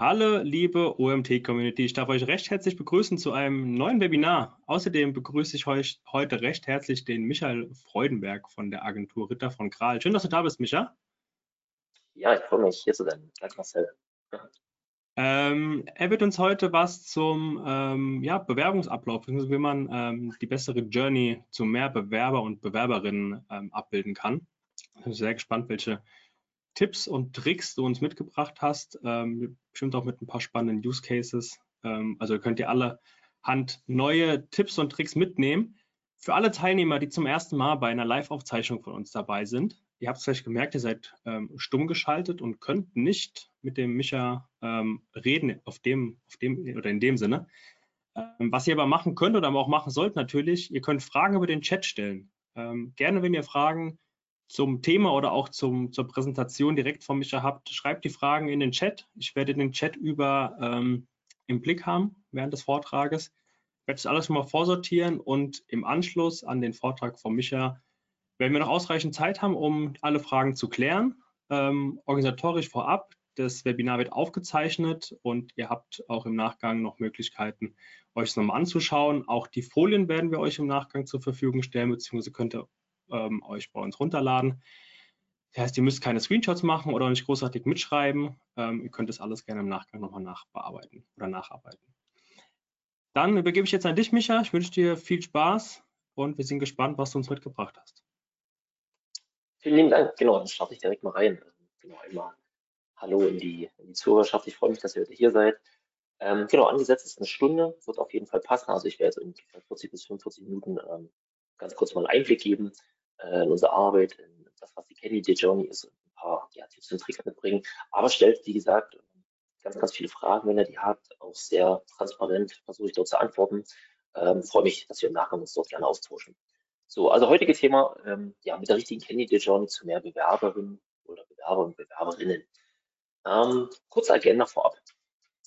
Hallo, liebe OMT-Community. Ich darf euch recht herzlich begrüßen zu einem neuen Webinar. Außerdem begrüße ich euch heute recht herzlich den Michael Freudenberg von der Agentur Ritter von Kral. Schön, dass du da bist, Micha. Ja, ich freue mich, hier zu sein. Danke, Marcel. Ähm, er wird uns heute was zum ähm, ja, Bewerbungsablauf, wie man ähm, die bessere Journey zu mehr Bewerber und Bewerberinnen ähm, abbilden kann. Ich bin sehr gespannt, welche Tipps und Tricks du uns mitgebracht hast. Ähm, bestimmt auch mit ein paar spannenden Use Cases. Ähm, also könnt ihr alle Hand neue Tipps und Tricks mitnehmen. Für alle Teilnehmer, die zum ersten Mal bei einer Live-Aufzeichnung von uns dabei sind, ihr habt es vielleicht gemerkt, ihr seid ähm, stumm geschaltet und könnt nicht mit dem Micha ähm, reden auf dem, auf dem oder in dem Sinne. Ähm, was ihr aber machen könnt oder auch machen sollt natürlich, ihr könnt Fragen über den Chat stellen. Ähm, gerne, wenn ihr Fragen zum Thema oder auch zum, zur Präsentation direkt von Micha habt, schreibt die Fragen in den Chat. Ich werde den Chat über ähm, im Blick haben während des Vortrages. Ich werde das alles schon mal vorsortieren und im Anschluss an den Vortrag von Micha werden wir noch ausreichend Zeit haben, um alle Fragen zu klären. Ähm, organisatorisch vorab, das Webinar wird aufgezeichnet und ihr habt auch im Nachgang noch Möglichkeiten, euch es nochmal anzuschauen. Auch die Folien werden wir euch im Nachgang zur Verfügung stellen, beziehungsweise könnt ihr ähm, euch bei uns runterladen. Das heißt, ihr müsst keine Screenshots machen oder nicht großartig mitschreiben. Ähm, ihr könnt das alles gerne im Nachgang nochmal nachbearbeiten oder nacharbeiten. Dann übergebe ich jetzt an dich, Micha. Ich wünsche dir viel Spaß und wir sind gespannt, was du uns mitgebracht hast. Vielen lieben Dank. Genau, dann starte ich direkt mal rein. Genau, einmal Hallo in die, in die Zuhörerschaft. Ich freue mich, dass ihr heute hier seid. Ähm, genau, angesetzt ist eine Stunde, wird auf jeden Fall passen. Also ich werde jetzt ungefähr 40 bis 45 Minuten ähm, ganz kurz mal einen Einblick geben äh, in unsere Arbeit, in das, was die Candidate Journey ist, und ein paar ja, Tipps und Tricks mitbringen. Aber stellt, wie gesagt, ganz, ganz viele Fragen, wenn ihr die habt, auch sehr transparent versuche ich dort zu antworten. Ähm, freue mich, dass wir im Nachgang uns dort gerne austauschen. So, also heutige Thema, ähm, ja, mit der richtigen Candidate Journey zu mehr Bewerberinnen oder Bewerber und Bewerberinnen. Ähm, kurze Agenda vorab.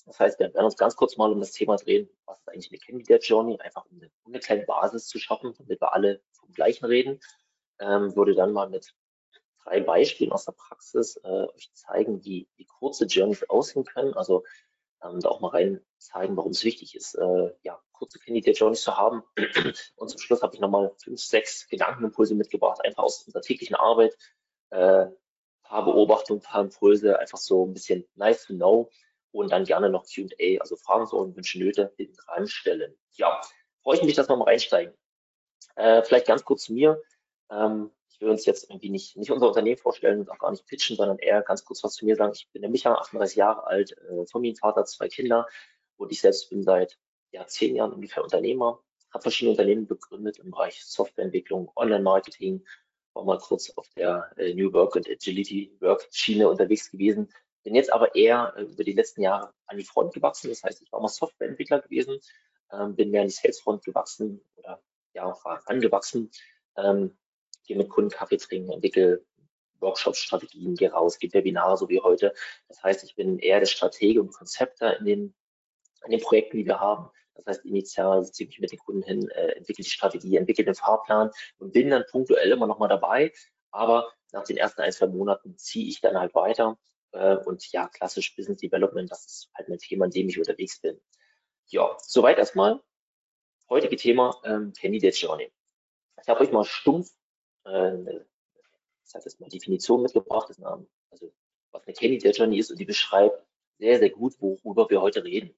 Das heißt, wir werden uns ganz kurz mal um das Thema drehen, was ist eigentlich eine Candidate Journey, einfach um eine, um eine kleine Basis zu schaffen, damit wir alle vom Gleichen reden ähm, würde dann mal mit drei Beispielen aus der Praxis äh, euch zeigen, wie, wie kurze Journeys aussehen können. Also ähm, da auch mal rein zeigen, warum es wichtig ist, äh, ja, kurze Candidate Journeys zu haben. Und zum Schluss habe ich nochmal fünf, sechs Gedankenimpulse mitgebracht, einfach aus unserer täglichen Arbeit. Äh, paar Beobachtungen, paar Impulse, einfach so ein bisschen nice to know und dann gerne noch Q&A, also Fragen, Sorgen, Wünsche, Nöte hinten reinstellen. Ja, freue ich mich, dass wir mal reinsteigen. Äh, vielleicht ganz kurz zu mir. Ähm, ich will uns jetzt irgendwie nicht, nicht unser Unternehmen vorstellen und auch gar nicht pitchen, sondern eher ganz kurz was zu mir sagen. Ich bin der Micha, 38 Jahre alt, äh, Familienvater, zwei Kinder und ich selbst bin seit ja, zehn Jahren ungefähr Unternehmer, habe verschiedene Unternehmen begründet im Bereich Softwareentwicklung, Online-Marketing, war mal kurz auf der äh, New Work und Agility Work Schiene unterwegs gewesen, bin jetzt aber eher äh, über die letzten Jahre an die Front gewachsen. Das heißt, ich war mal Softwareentwickler gewesen, ähm, bin mehr an die Salesfront gewachsen oder ja, war angewachsen, ähm, gehe mit Kunden Kaffee trinken, entwickle Workshops, Strategien, gehe raus, gebe Webinare, so wie heute. Das heißt, ich bin eher der Stratege und Konzepter in den, in den Projekten, die wir haben. Das heißt, initial setze ich mit den Kunden hin, äh, entwickle die Strategie, entwickle den Fahrplan und bin dann punktuell immer noch mal dabei. Aber nach den ersten ein, zwei Monaten ziehe ich dann halt weiter. Äh, und ja, klassisch Business Development, das ist halt mein Thema, in dem ich unterwegs bin. Ja, soweit erstmal. Heutige Thema ähm, Candidate Journey. Ich habe euch mal stumpf eine, sage jetzt mal Definition mitgebracht, ist eine, also was eine Candidate Journey ist und die beschreibt sehr, sehr gut, worüber wir heute reden.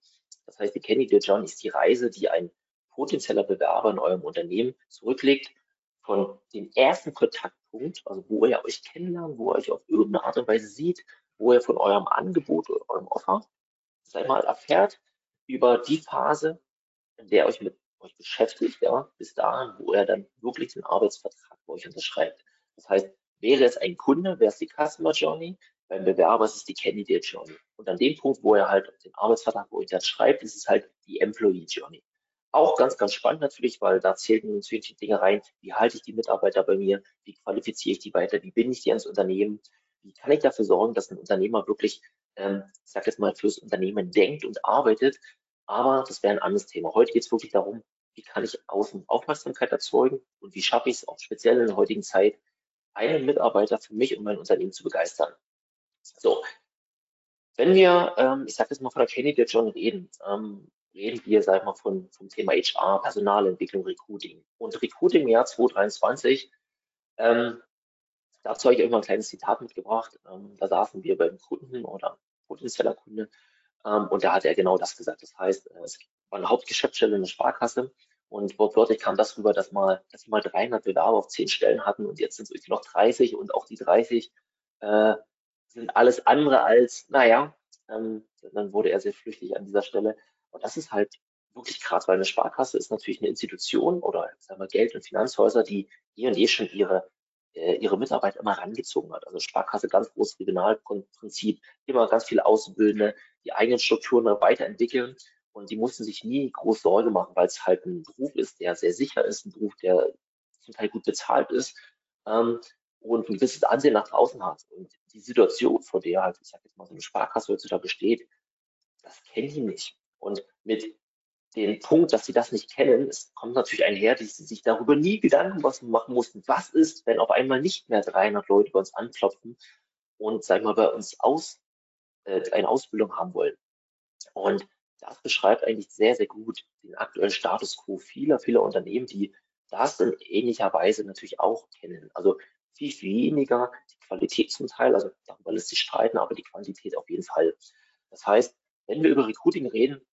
Das heißt, die Candidate Journey ist die Reise, die ein potenzieller Bewerber in eurem Unternehmen zurücklegt von dem ersten Kontaktpunkt, also wo ihr euch kennenlernt, wo ihr euch auf irgendeine Art und Weise sieht, wo ihr von eurem Angebot oder eurem Offer, sei mal erfährt, über die Phase, in der ihr euch mit euch beschäftigt, ja, bis dahin, wo er dann wirklich den Arbeitsvertrag bei euch unterschreibt. Das heißt, wäre es ein Kunde, wäre es die Customer Journey, beim Bewerber ist es die Candidate Journey. Und an dem Punkt, wo er halt den Arbeitsvertrag bei euch dann schreibt, ist es halt die Employee Journey. Auch ganz, ganz spannend natürlich, weil da zählen natürlich Dinge rein. Wie halte ich die Mitarbeiter bei mir? Wie qualifiziere ich die weiter? Wie binde ich die ans Unternehmen? Wie kann ich dafür sorgen, dass ein Unternehmer wirklich, ähm, ich sage jetzt mal, fürs Unternehmen denkt und arbeitet? Aber das wäre ein anderes Thema. Heute geht es wirklich darum, wie kann ich Außen Aufmerksamkeit erzeugen und wie schaffe ich es auch speziell in der heutigen Zeit, einen Mitarbeiter für mich und mein Unternehmen zu begeistern. So, Wenn wir, ähm, ich sage jetzt mal von der Candidate schon reden, ähm, reden wir, sag ich mal, von, vom Thema HR, Personalentwicklung, Recruiting. Und Recruiting im Jahr 2023, ähm, dazu habe ich euch mal ein kleines Zitat mitgebracht. Ähm, da saßen wir beim Kunden oder potenzieller Kunde und da hat er genau das gesagt. Das heißt, äh, es war eine Hauptgeschäftsstelle, eine Sparkasse und wortwörtlich kam das rüber, dass mal, dass sie mal 300 Bewerber auf 10 Stellen hatten und jetzt sind es noch 30 und auch die 30 äh, sind alles andere als, naja, ähm, dann wurde er sehr flüchtig an dieser Stelle. Und das ist halt wirklich krass, weil eine Sparkasse ist natürlich eine Institution oder sagen wir Geld- und Finanzhäuser, die eh und je schon ihre ihre Mitarbeiter immer rangezogen hat. Also Sparkasse ganz großes Regionalprinzip, immer ganz viele Auszubildende, die eigenen Strukturen weiterentwickeln und die mussten sich nie groß Sorge machen, weil es halt ein Beruf ist, der sehr sicher ist, ein Beruf, der zum Teil gut bezahlt ist ähm, und ein gewisses Ansehen nach draußen hat. Und die Situation, vor der halt, ich sag jetzt mal, so eine Sparkasse heutzutage steht, das kennen die nicht. Und mit den Punkt, dass sie das nicht kennen, es kommt natürlich einher, dass sie sich darüber nie Gedanken machen mussten, was ist, wenn auf einmal nicht mehr 300 Leute bei uns anklopfen und, sagen wir mal, bei uns aus, äh, eine Ausbildung haben wollen. Und das beschreibt eigentlich sehr, sehr gut den aktuellen Status quo vieler, vieler Unternehmen, die das in ähnlicher Weise natürlich auch kennen. Also viel, viel weniger die Qualität zum Teil, also darüber lässt sich streiten, aber die Quantität auf jeden Fall. Das heißt, wenn wir über Recruiting reden,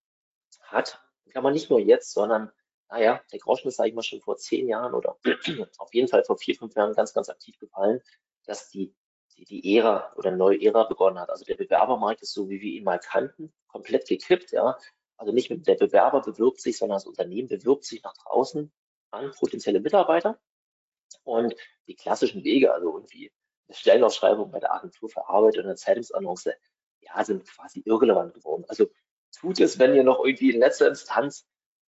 hat kann man nicht nur jetzt, sondern, naja, der Groschen ist, sage ich mal, schon vor zehn Jahren oder auf jeden Fall vor vier, fünf Jahren ganz, ganz aktiv gefallen, dass die, die, die Ära oder neue Ära begonnen hat. Also der Bewerbermarkt ist so, wie wir ihn mal kannten, komplett gekippt, ja. Also nicht mit der Bewerber bewirbt sich, sondern das Unternehmen bewirbt sich nach draußen an potenzielle Mitarbeiter. Und die klassischen Wege, also irgendwie eine Stellenausschreibung bei der Agentur für Arbeit oder eine Zeitungsannonce, ja, sind quasi irrelevant geworden. Also tut es, wenn ihr noch irgendwie in letzter Instanz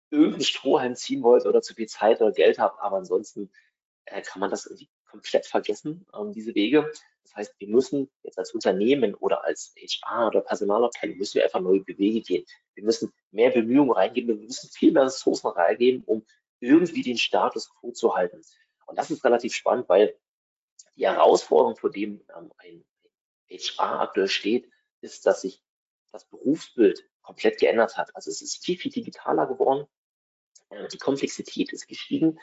irgendeinen Strohhalm ziehen wollt oder zu viel Zeit oder Geld habt. Aber ansonsten äh, kann man das irgendwie komplett vergessen, ähm, diese Wege. Das heißt, wir müssen jetzt als Unternehmen oder als HR oder Personalabteilung müssen wir einfach neue Wege gehen. Wir müssen mehr Bemühungen reingeben, wir müssen viel mehr Ressourcen reingeben, um irgendwie den Status quo zu halten. Und das ist relativ spannend, weil die Herausforderung, vor dem ähm, ein HR aktuell steht, ist, dass sich das Berufsbild komplett geändert hat. Also es ist viel, viel digitaler geworden. Äh, die Komplexität ist gestiegen.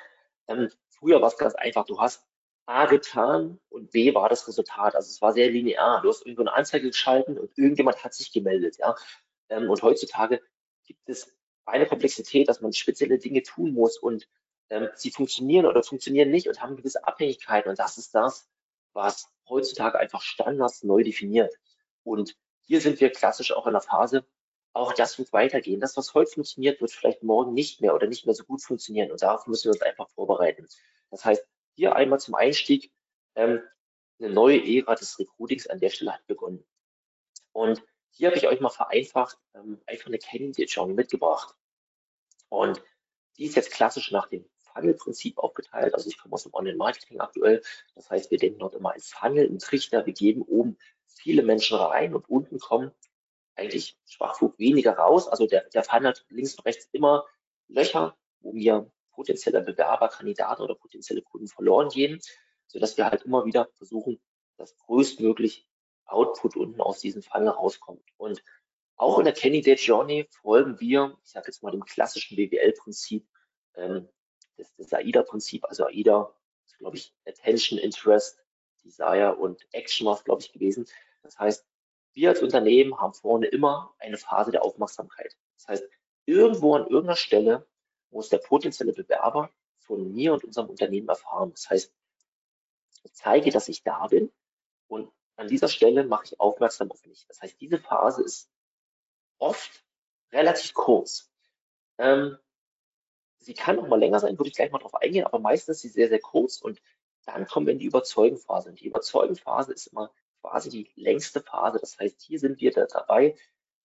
Ähm, früher war es ganz einfach. Du hast A getan und B war das Resultat. Also es war sehr linear. Du hast irgendwo eine Anzeige geschalten und irgendjemand hat sich gemeldet. Ja? Ähm, und heutzutage gibt es eine Komplexität, dass man spezielle Dinge tun muss und ähm, sie funktionieren oder funktionieren nicht und haben gewisse Abhängigkeiten. Und das ist das, was heutzutage einfach Standards neu definiert. Und hier sind wir klassisch auch in der Phase, auch das wird weitergehen. Das, was heute funktioniert, wird vielleicht morgen nicht mehr oder nicht mehr so gut funktionieren. Und darauf müssen wir uns einfach vorbereiten. Das heißt, hier einmal zum Einstieg, ähm, eine neue Ära des Recruitings an der Stelle hat begonnen. Und hier habe ich euch mal vereinfacht ähm, einfach eine Candidate Journey mitgebracht. Und die ist jetzt klassisch nach dem Funnel-Prinzip aufgeteilt. Also ich komme aus dem Online-Marketing aktuell. Das heißt, wir denken dort immer als Funnel, im Trichter. Wir geben oben viele Menschen rein und unten kommen eigentlich Schwachflug weniger raus. Also der, der Fall hat links und rechts immer Löcher, wo mir potenzielle Bewerber, Kandidaten oder potenzielle Kunden verloren gehen, sodass wir halt immer wieder versuchen, dass größtmöglich Output unten aus diesem Fall rauskommt. Und auch in der Candidate Journey folgen wir, ich sage jetzt mal dem klassischen BWL-Prinzip, ähm, das, das AIDA-Prinzip, also AIDA ist, glaube ich, Attention, Interest, Desire und Action war es, glaube ich, gewesen. Das heißt, wir als Unternehmen haben vorne immer eine Phase der Aufmerksamkeit. Das heißt, irgendwo an irgendeiner Stelle muss der potenzielle Bewerber von mir und unserem Unternehmen erfahren. Das heißt, ich zeige, dass ich da bin und an dieser Stelle mache ich aufmerksam auf mich. Das heißt, diese Phase ist oft relativ kurz. Ähm, sie kann auch mal länger sein, würde ich gleich mal drauf eingehen, aber meistens ist sie sehr, sehr kurz und dann kommen wir in die Überzeugenphase. Und die Überzeugenphase ist immer quasi die längste Phase. Das heißt, hier sind wir da dabei,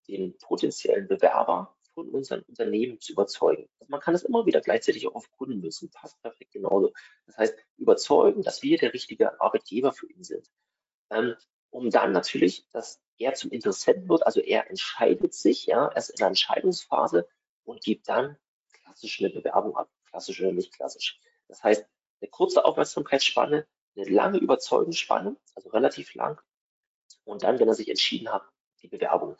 den potenziellen Bewerber von unseren Unternehmen zu überzeugen. Also man kann es immer wieder gleichzeitig auch auf Kunden müssen, passt perfekt genauso. Das heißt, überzeugen, dass wir der richtige Arbeitgeber für ihn sind. Ähm, um dann natürlich, dass er zum Interessenten wird, also er entscheidet sich, ja, er ist in der Entscheidungsphase und gibt dann klassisch eine Bewerbung ab, klassisch oder nicht klassisch. Das heißt, eine kurze Aufmerksamkeitsspanne, eine lange Überzeugungsspanne, also relativ lang. Und dann, wenn er sich entschieden hat, die Bewerbung.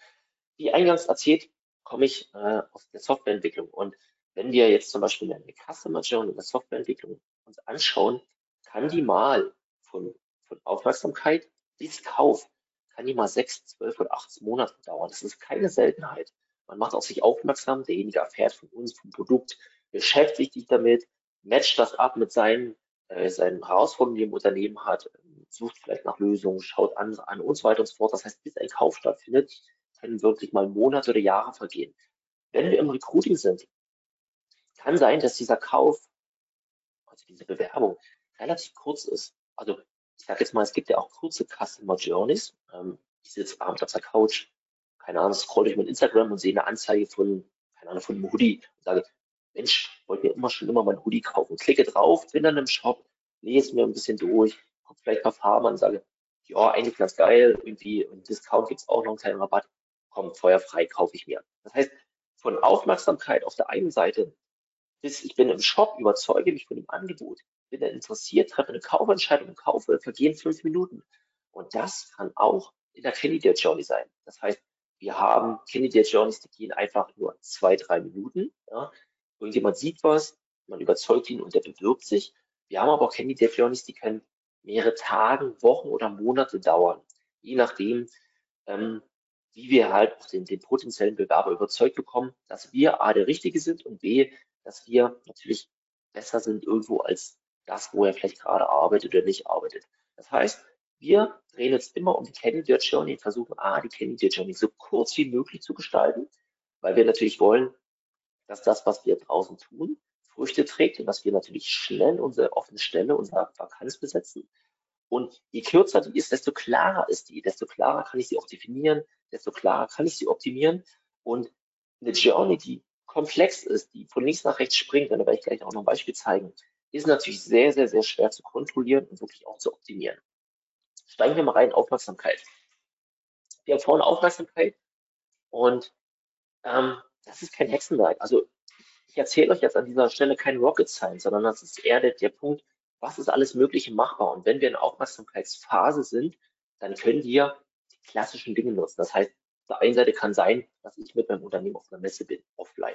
Wie eingangs erzählt, komme ich äh, aus der Softwareentwicklung und wenn wir jetzt zum Beispiel eine Customer Journey in der Softwareentwicklung uns anschauen, kann die mal von, von Aufmerksamkeit bis Kauf, kann die mal sechs, zwölf oder 18 Monate dauern. Das ist keine Seltenheit. Man macht auf sich aufmerksam, derjenige erfährt von uns, vom Produkt, beschäftigt sich damit, matcht das ab mit seinen, äh, seinen Herausforderungen, die im Unternehmen hat, sucht vielleicht nach Lösungen, schaut andere an und so weiter und so fort. Das heißt, bis ein Kauf stattfindet, können wirklich mal Monate oder Jahre vergehen. Wenn wir im Recruiting sind, kann sein, dass dieser Kauf, also diese Bewerbung, relativ kurz ist. Also ich sage jetzt mal, es gibt ja auch kurze Customer Journeys. Ähm, ich sitze abends auf der Couch, keine Ahnung, scroll durch mein Instagram und sehe eine Anzeige von, keine Ahnung, von Hoodie und sage, Mensch, wollte mir immer schon immer mal ein Hoodie kaufen. Klicke drauf, bin dann im Shop, lese mir ein bisschen durch, gucke vielleicht ein paar Farben an und sage, ja, eigentlich ganz geil, irgendwie, und Discount gibt's auch noch einen kleinen Rabatt. Komm, feuerfrei kaufe ich mir. Das heißt, von Aufmerksamkeit auf der einen Seite bis ich bin im Shop, überzeuge mich von dem Angebot, bin dann interessiert, treffe eine Kaufentscheidung und kaufe, vergehen fünf Minuten. Und das kann auch in der Candidate Journey sein. Das heißt, wir haben Candidate Journeys, die gehen einfach nur zwei, drei Minuten. Ja. Irgendjemand sieht was, man überzeugt ihn und der bewirbt sich. Wir haben aber auch Candidate Journeys, die können mehrere Tage, Wochen oder Monate dauern. Je nachdem, ähm, wie wir halt den, den potenziellen Bewerber überzeugt bekommen, dass wir A, der Richtige sind und B, dass wir natürlich besser sind irgendwo als das, wo er vielleicht gerade arbeitet oder nicht arbeitet. Das heißt, wir drehen uns immer um die Candidate Journey und versuchen, A, die Candidate Journey so kurz wie möglich zu gestalten, weil wir natürlich wollen, dass das, was wir draußen tun, Früchte trägt und dass wir natürlich schnell unsere offene Stelle, unsere Vakanz besetzen. Und je kürzer die ist, desto klarer ist die, desto klarer kann ich sie auch definieren, desto klarer kann ich sie optimieren. Und eine Journey, die komplex ist, die von links nach rechts springt, da werde ich gleich auch noch ein Beispiel zeigen, ist natürlich sehr, sehr, sehr schwer zu kontrollieren und wirklich auch zu optimieren. Steigen wir mal rein, Aufmerksamkeit. Wir haben vorhin Aufmerksamkeit und ähm, das ist kein Hexenwerk. Also ich erzähle euch jetzt an dieser Stelle kein Rocket Science, sondern das ist eher der, der Punkt, was ist alles Mögliche machbar. Und wenn wir in Aufmerksamkeitsphase sind, dann können wir die klassischen Dinge nutzen. Das heißt, auf der einen Seite kann sein, dass ich mit meinem Unternehmen auf einer Messe bin, offline.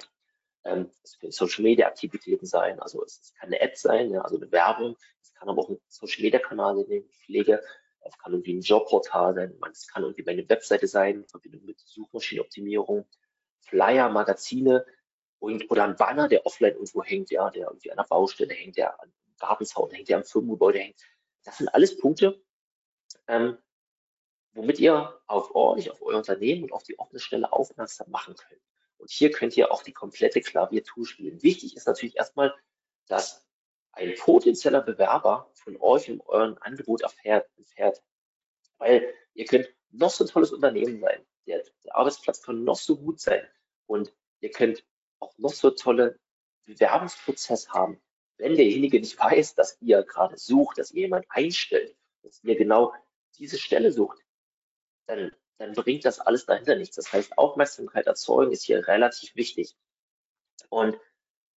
Ähm, es können Social Media Aktivitäten sein, also es, kann eine Ad sein, also eine Werbung. Es kann aber auch ein Social Media Kanal sein, den ich pflege. Es kann irgendwie ein Jobportal sein, es kann irgendwie meine Webseite sein, in Verbindung mit Suchmaschinenoptimierung, Flyer, Magazine und, oder ein Banner, der offline irgendwo hängt, ja, der irgendwie an der Baustelle hängt, der am Gartenzaun hängt, der am Firmengebäude hängt. Das sind alles Punkte, ähm, womit ihr auf euch, auf euer Unternehmen und auf die offene Stelle aufmerksam machen könnt. Und hier könnt ihr auch die komplette Klaviatur spielen. Wichtig ist natürlich erstmal, dass ein potenzieller Bewerber von euch und eurem Angebot erfährt, erfährt. Weil ihr könnt noch so ein tolles Unternehmen sein. Der, der Arbeitsplatz kann noch so gut sein. Und ihr könnt auch noch so tolle Bewerbungsprozess haben. Wenn derjenige nicht weiß, dass ihr gerade sucht, dass ihr jemand einstellt, dass ihr genau diese Stelle sucht, dann, dann bringt das alles dahinter nichts. Das heißt, Aufmerksamkeit erzeugen ist hier relativ wichtig. Und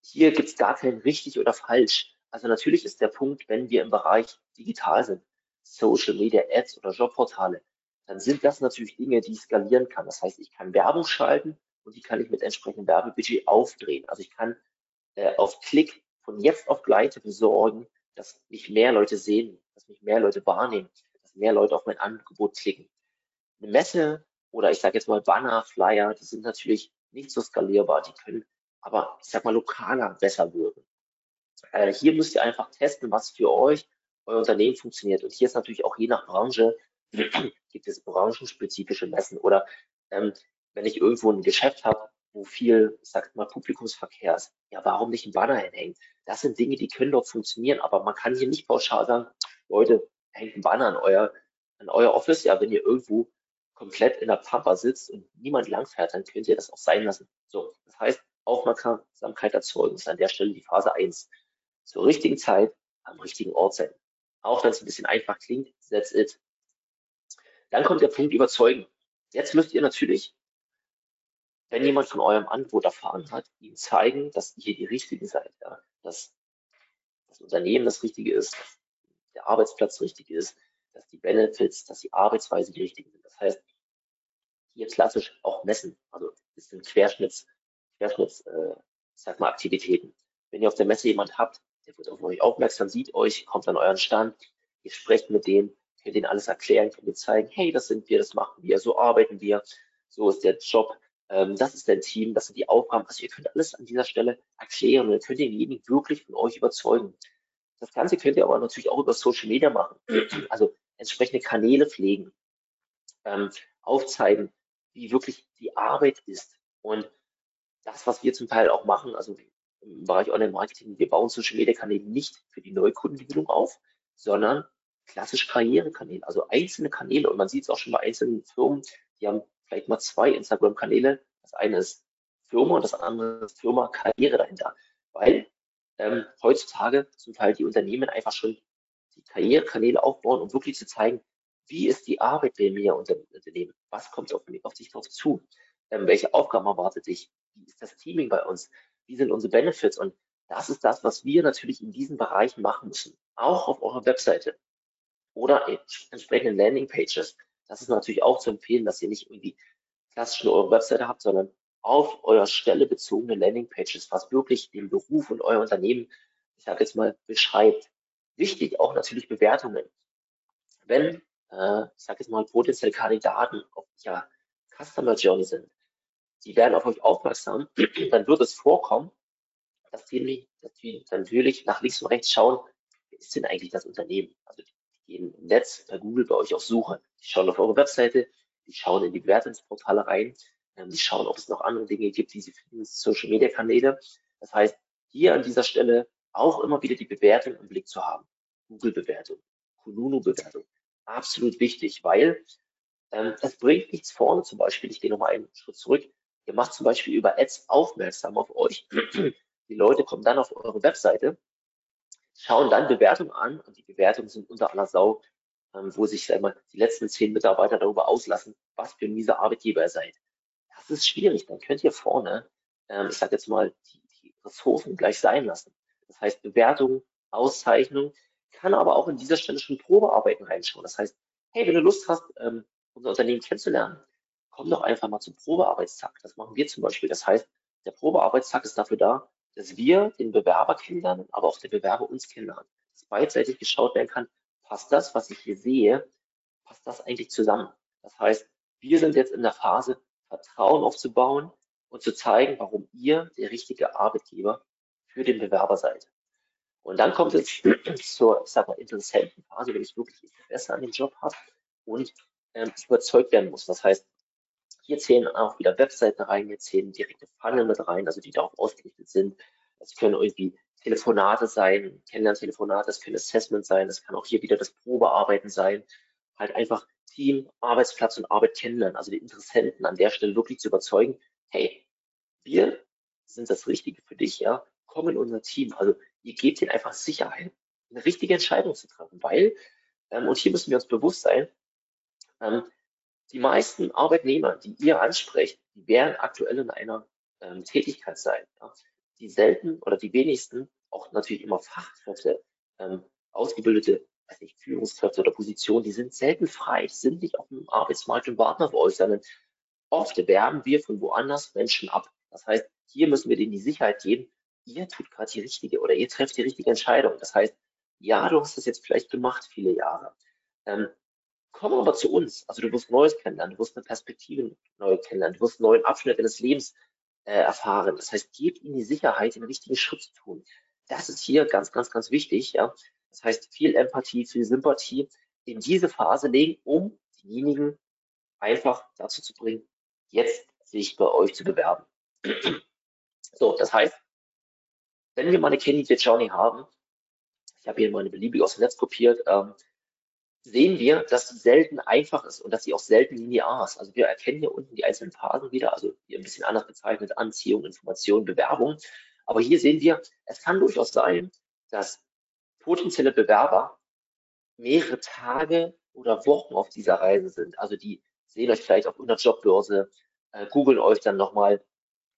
hier gibt es gar kein richtig oder falsch. Also natürlich ist der Punkt, wenn wir im Bereich digital sind, Social Media Ads oder Jobportale, dann sind das natürlich Dinge, die ich skalieren kann. Das heißt, ich kann Werbung schalten und die kann ich mit entsprechendem Werbebudget aufdrehen. Also ich kann äh, auf Klick von jetzt auf gleich dafür sorgen, dass mich mehr Leute sehen, dass mich mehr Leute wahrnehmen, dass mehr Leute auf mein Angebot klicken eine Messe oder ich sage jetzt mal Banner, Flyer, die sind natürlich nicht so skalierbar, die können aber, ich sag mal, lokaler besser wirken. Äh, hier müsst ihr einfach testen, was für euch, euer Unternehmen funktioniert. Und hier ist natürlich auch je nach Branche, gibt es branchenspezifische Messen oder ähm, wenn ich irgendwo ein Geschäft habe, wo viel, ich sag mal, Publikumsverkehr ist, ja, warum nicht ein Banner hinhängen? Das sind Dinge, die können dort funktionieren, aber man kann hier nicht pauschal sagen, Leute, hängt ein Banner an euer, an euer Office, ja, wenn ihr irgendwo komplett in der Pampa sitzt und niemand langfährt, dann könnt ihr das auch sein lassen. So, das heißt, Aufmerksamkeit erzeugen ist an der Stelle die Phase 1. Zur richtigen Zeit am richtigen Ort sein. Auch wenn es ein bisschen einfach klingt, that's it. Dann kommt der Punkt überzeugen. Jetzt müsst ihr natürlich, wenn jemand von eurem Angebot erfahren hat, ihm zeigen, dass ihr die Richtigen seid, ja? dass das Unternehmen das Richtige ist, dass der Arbeitsplatz richtig ist, dass die Benefits, dass die Arbeitsweise die richtigen sind. Das heißt, hier klassisch auch messen. Also das sind Querschnitts, Querschnitts, äh, sag mal, Aktivitäten. Wenn ihr auf der Messe jemand habt, der wird auf euch aufmerksam, sieht euch, kommt an euren Stand, ihr sprecht mit denen, könnt ihnen alles erklären, könnt ihr zeigen, hey, das sind wir, das machen wir, so arbeiten wir, so ist der Job, ähm, das ist dein Team, das sind die Aufgaben. Also ihr könnt alles an dieser Stelle erklären und ihr könnt denjenigen wirklich von euch überzeugen. Das Ganze könnt ihr aber natürlich auch über Social Media machen. Also entsprechende Kanäle pflegen, ähm, aufzeigen, wie wirklich die Arbeit ist. Und das, was wir zum Teil auch machen, also im Bereich Online-Marketing, wir bauen Social Media Kanäle nicht für die Neukundengewinnung auf, sondern klassisch Karrierekanäle, also einzelne Kanäle. Und man sieht es auch schon bei einzelnen Firmen, die haben vielleicht mal zwei Instagram-Kanäle. Das eine ist Firma und das andere ist Firma Karriere dahinter. Weil ähm, heutzutage zum Teil die Unternehmen einfach schon die Karrierekanäle aufbauen, um wirklich zu zeigen, wie ist die Arbeit bei mir unter Unternehmen? Was kommt auf, auf dich drauf zu? Ähm, welche Aufgaben erwartet dich? Wie ist das Teaming bei uns? Wie sind unsere Benefits? Und das ist das, was wir natürlich in diesen Bereichen machen müssen. Auch auf eurer Webseite oder entsprechenden Landingpages. Das ist natürlich auch zu empfehlen, dass ihr nicht irgendwie klassisch nur eure Webseite habt, sondern auf eurer Stelle bezogene Landingpages, was wirklich den Beruf und euer Unternehmen, ich sage jetzt mal, beschreibt. Wichtig auch natürlich Bewertungen. Wenn, äh, ich sage jetzt mal, potenzielle Kandidaten auf ja, Customer Journey sind, die werden auf euch aufmerksam, dann wird es vorkommen, dass die, dass die natürlich nach links und rechts schauen, wer ist denn eigentlich das Unternehmen? Also gehen im Netz bei Google bei euch auf Suche. Die schauen auf eure Webseite, die schauen in die Bewertungsportale rein, ähm, die schauen, ob es noch andere Dinge gibt, die sie finden, Social Media Kanäle. Das heißt, hier an dieser Stelle auch immer wieder die Bewertung im Blick zu haben. Google-Bewertung, Kununu-Bewertung. Absolut wichtig, weil ähm, es bringt nichts vorne zum Beispiel. Ich gehe nochmal einen Schritt zurück. Ihr macht zum Beispiel über Ads aufmerksam auf euch. Die Leute kommen dann auf eure Webseite schauen dann Bewertungen an und die Bewertungen sind unter aller Sau, ähm, wo sich mal, die letzten zehn Mitarbeiter darüber auslassen, was für ein mieser Arbeitgeber ihr seid. Das ist schwierig. Dann könnt ihr vorne, ähm, ich sage jetzt mal, die, die Ressourcen gleich sein lassen. Das heißt, Bewertung, Auszeichnung, kann aber auch in dieser Stelle schon Probearbeiten reinschauen. Das heißt, hey, wenn du Lust hast, ähm, unser Unternehmen kennenzulernen, komm doch einfach mal zum Probearbeitstag. Das machen wir zum Beispiel. Das heißt, der Probearbeitstag ist dafür da, dass wir den Bewerber kennenlernen, aber auch der Bewerber uns kennenlernen. Dass beidseitig geschaut werden kann, passt das, was ich hier sehe, passt das eigentlich zusammen? Das heißt, wir sind jetzt in der Phase, Vertrauen aufzubauen und zu zeigen, warum ihr der richtige Arbeitgeber für den Bewerber seid. Und dann kommt es zur, ich sag mal, interessanten Phase, wenn ich wirklich Interesse an dem Job habe und ähm, überzeugt werden muss. Das heißt, hier zählen auch wieder Webseiten rein, hier zählen direkte Funnel mit rein, also die darauf ausgerichtet sind. Es können irgendwie Telefonate sein, Kennenlerntelefonate, es können Assessments sein, es kann auch hier wieder das Probearbeiten sein. Halt einfach Team, Arbeitsplatz und Arbeit kennenlernen, also die Interessenten an der Stelle wirklich zu überzeugen, hey, wir sind das Richtige für dich, ja, komm in unser Team. Also ihr gebt ihnen einfach Sicherheit, eine richtige Entscheidung zu treffen, weil, ähm, und hier müssen wir uns bewusst sein, ähm, die meisten Arbeitnehmer, die ihr ansprecht, die werden aktuell in einer ähm, Tätigkeit sein. Ja. Die selten oder die wenigsten, auch natürlich immer Fachkräfte, ähm, ausgebildete weiß nicht, Führungskräfte oder Positionen, die sind selten frei, sind nicht auf dem Arbeitsmarkt und warten auf euch, sondern oft werben wir von woanders Menschen ab. Das heißt, hier müssen wir denen die Sicherheit geben, ihr tut gerade die richtige oder ihr trefft die richtige Entscheidung. Das heißt, ja, du hast das jetzt vielleicht gemacht, viele Jahre. Ähm, Komm aber zu uns. Also du wirst Neues kennenlernen, du wirst eine Perspektive neu kennenlernen, du wirst einen neuen Abschnitt deines Lebens äh, erfahren. Das heißt, gib ihnen die Sicherheit, den richtigen Schritt zu tun. Das ist hier ganz, ganz, ganz wichtig. Ja? Das heißt, viel Empathie, viel Sympathie in diese Phase legen, um diejenigen einfach dazu zu bringen, jetzt sich bei euch zu bewerben. so, das heißt, wenn wir mal eine Candidate Journey haben, ich habe hier mal eine beliebige aus dem Netz kopiert, ähm, sehen wir, dass sie selten einfach ist und dass sie auch selten linear ist. Also wir erkennen hier unten die einzelnen Phasen wieder, also hier ein bisschen anders bezeichnet, Anziehung, Information, Bewerbung. Aber hier sehen wir, es kann durchaus sein, dass potenzielle Bewerber mehrere Tage oder Wochen auf dieser Reise sind. Also die sehen euch vielleicht auf einer Jobbörse, äh, googeln euch dann nochmal,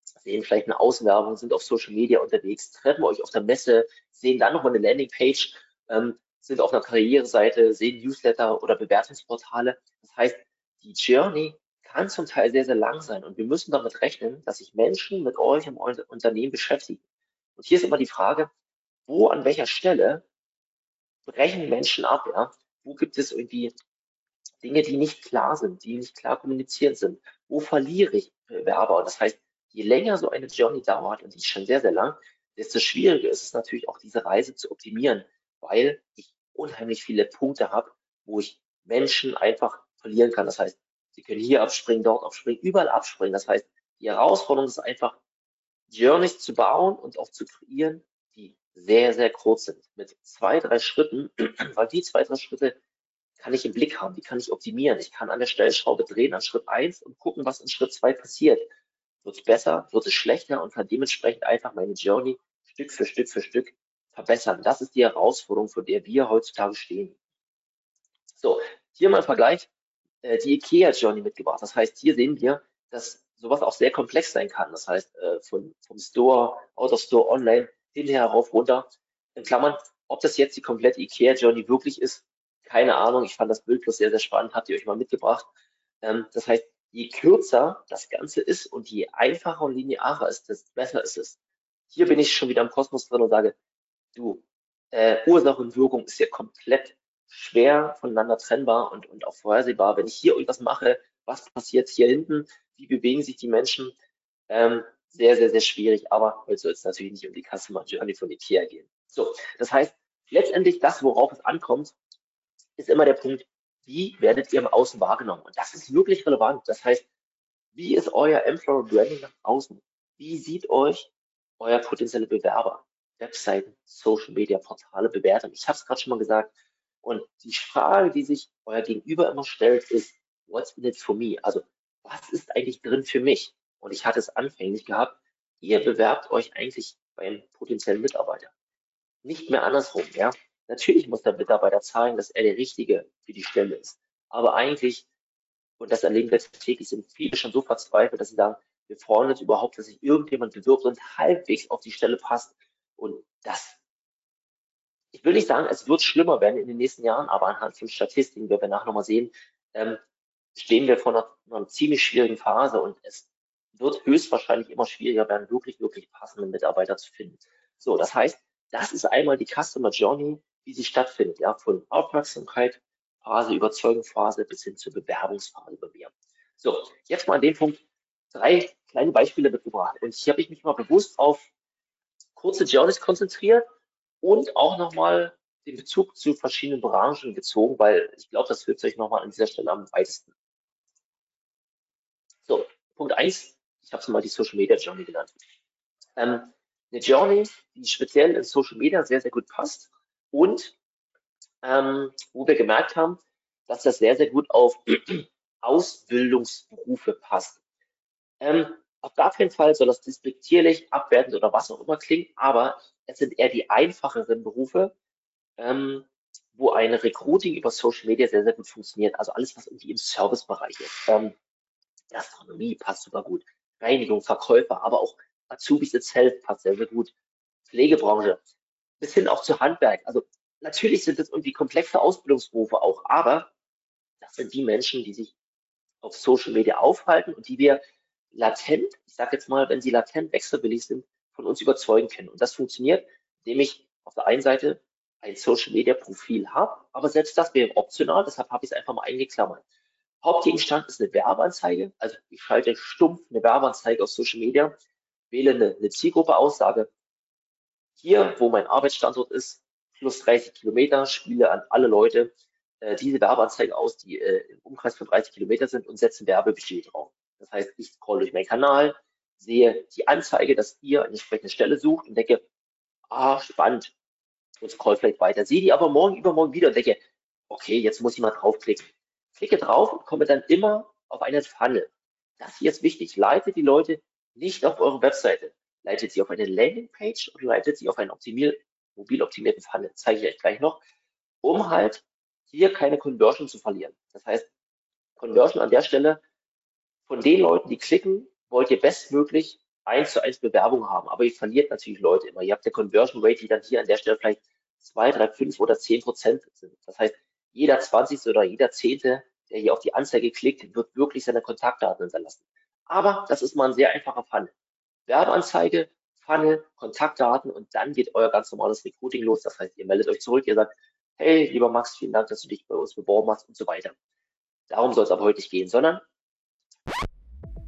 sehen vielleicht eine Auswerbung, sind auf Social Media unterwegs, treffen euch auf der Messe, sehen dann nochmal eine Landingpage, ähm, sind auf einer Karriereseite, sehen Newsletter oder Bewertungsportale. Das heißt, die Journey kann zum Teil sehr, sehr lang sein. Und wir müssen damit rechnen, dass sich Menschen mit euch im Unternehmen beschäftigen. Und hier ist immer die Frage, wo, an welcher Stelle brechen Menschen ab? Ja? Wo gibt es irgendwie Dinge, die nicht klar sind, die nicht klar kommuniziert sind? Wo verliere ich Bewerber? Und das heißt, je länger so eine Journey dauert, und die ist schon sehr, sehr lang, desto schwieriger ist es natürlich auch, diese Reise zu optimieren, weil ich unheimlich viele Punkte habe, wo ich Menschen einfach verlieren kann. Das heißt, sie können hier abspringen, dort abspringen, überall abspringen. Das heißt, die Herausforderung ist einfach, Journeys zu bauen und auch zu kreieren, die sehr, sehr kurz sind. Mit zwei, drei Schritten, weil die zwei, drei Schritte kann ich im Blick haben, die kann ich optimieren. Ich kann an der Stellschraube drehen an Schritt eins und gucken, was in Schritt zwei passiert. Wird es besser, wird es schlechter und kann dementsprechend einfach meine Journey Stück für Stück für Stück verbessern. Das ist die Herausforderung, vor der wir heutzutage stehen. So, hier mal ein Vergleich, äh, die IKEA Journey mitgebracht. Das heißt, hier sehen wir, dass sowas auch sehr komplex sein kann. Das heißt, äh, von, vom Store, Out of Store, Online, hinher, rauf, runter. In Klammern, ob das jetzt die komplette IKEA Journey wirklich ist, keine Ahnung. Ich fand das Bild bloß sehr, sehr spannend, habt ihr euch mal mitgebracht. Ähm, das heißt, je kürzer das Ganze ist und je einfacher und linearer ist, desto besser ist es. Hier bin ich schon wieder im Kosmos drin und sage, du, äh, Ursache und Wirkung ist ja komplett schwer voneinander trennbar und, und auch vorhersehbar. Wenn ich hier irgendwas mache, was passiert hier hinten? Wie bewegen sich die Menschen? Ähm, sehr, sehr, sehr schwierig. Aber heute soll es natürlich nicht um die Customer Journey von Ikea gehen. So, das heißt, letztendlich das, worauf es ankommt, ist immer der Punkt, wie werdet ihr im Außen wahrgenommen? Und das ist wirklich relevant. Das heißt, wie ist euer Employer Branding nach außen? Wie sieht euch euer potenzieller Bewerber? Webseiten, Social Media, Portale, Bewertung. Ich habe es gerade schon mal gesagt. Und die Frage, die sich euer Gegenüber immer stellt, ist, what's in it for me? Also, was ist eigentlich drin für mich? Und ich hatte es anfänglich gehabt, ihr bewerbt euch eigentlich beim potenziellen Mitarbeiter. Nicht mehr andersrum, ja. Natürlich muss der Mitarbeiter zeigen, dass er der Richtige für die Stelle ist. Aber eigentlich, und das erleben wir täglich, sind viele schon so verzweifelt, dass sie sagen, wir freuen uns überhaupt, dass sich irgendjemand bewirbt und halbwegs auf die Stelle passt. Und das, ich will nicht sagen, es wird schlimmer werden in den nächsten Jahren, aber anhand von Statistiken, werden wir nachher nochmal sehen, ähm, stehen wir vor einer, einer ziemlich schwierigen Phase und es wird höchstwahrscheinlich immer schwieriger werden, wirklich, wirklich passende Mitarbeiter zu finden. So, das heißt, das ist einmal die Customer Journey, wie sie stattfindet, ja, von Aufmerksamkeit, Phase, Überzeugungsphase bis hin zur Bewerbungsphase bei mir. So, jetzt mal an dem Punkt drei kleine Beispiele mitgebracht. Und hier habe ich mich mal bewusst auf kurze Journeys konzentriert und auch nochmal den Bezug zu verschiedenen Branchen gezogen, weil ich glaube, das hilft euch nochmal an dieser Stelle am weitesten. So, Punkt eins, ich habe es mal die Social Media Journey genannt. Ähm, eine Journey, die speziell in Social Media sehr, sehr gut passt und ähm, wo wir gemerkt haben, dass das sehr, sehr gut auf Ausbildungsberufe passt. Ähm, auf gar keinen Fall soll das despektierlich, abwertend oder was auch immer klingen, aber es sind eher die einfacheren Berufe, ähm, wo ein Recruiting über Social Media sehr, sehr gut funktioniert. Also alles, was irgendwie im Servicebereich ist. Ähm, Gastronomie passt super gut. Reinigung, Verkäufer, aber auch Azubis itself passt sehr, sehr gut. Pflegebranche, bis hin auch zu Handwerk. Also natürlich sind es irgendwie komplexe Ausbildungsberufe auch, aber das sind die Menschen, die sich auf Social Media aufhalten und die wir latent, ich sage jetzt mal, wenn sie latent wechselwillig sind, von uns überzeugen können. Und das funktioniert, indem ich auf der einen Seite ein Social Media Profil habe, aber selbst das wäre optional, deshalb habe ich es einfach mal eingeklammert. Hauptgegenstand ist eine Werbeanzeige, also ich schalte stumpf eine Werbeanzeige auf Social Media, wähle eine, eine Zielgruppe aus, sage hier, wo mein Arbeitsstandort ist, plus 30 Kilometer, spiele an alle Leute äh, diese Werbeanzeige aus, die äh, im Umkreis von 30 Kilometer sind und setze Werbebudget drauf. Das heißt, ich scroll durch meinen Kanal, sehe die Anzeige, dass ihr eine entsprechende Stelle sucht und denke, ah, spannend. Und scroll vielleicht weiter. Sehe die aber morgen, übermorgen wieder und denke, okay, jetzt muss ich mal draufklicken. Klicke drauf und komme dann immer auf eine Funnel. Das hier ist wichtig. Leitet die Leute nicht auf eure Webseite. Leitet sie auf eine Landingpage und leitet sie auf einen optimier mobil optimierten Funnel. Zeige ich euch gleich noch, um halt hier keine Conversion zu verlieren. Das heißt, Conversion an der Stelle von den Leuten, die klicken, wollt ihr bestmöglich eins zu eins Bewerbung haben. Aber ihr verliert natürlich Leute immer. Ihr habt eine Conversion Rate, die dann hier an der Stelle vielleicht zwei, drei, fünf oder zehn Prozent sind. Das heißt, jeder 20. oder jeder zehnte der hier auf die Anzeige klickt, wird wirklich seine Kontaktdaten hinterlassen. Aber das ist mal ein sehr einfacher Funnel. Werbeanzeige, Funnel, Kontaktdaten und dann geht euer ganz normales Recruiting los. Das heißt, ihr meldet euch zurück, ihr sagt, hey, lieber Max, vielen Dank, dass du dich bei uns beworben hast und so weiter. Darum soll es aber heute nicht gehen, sondern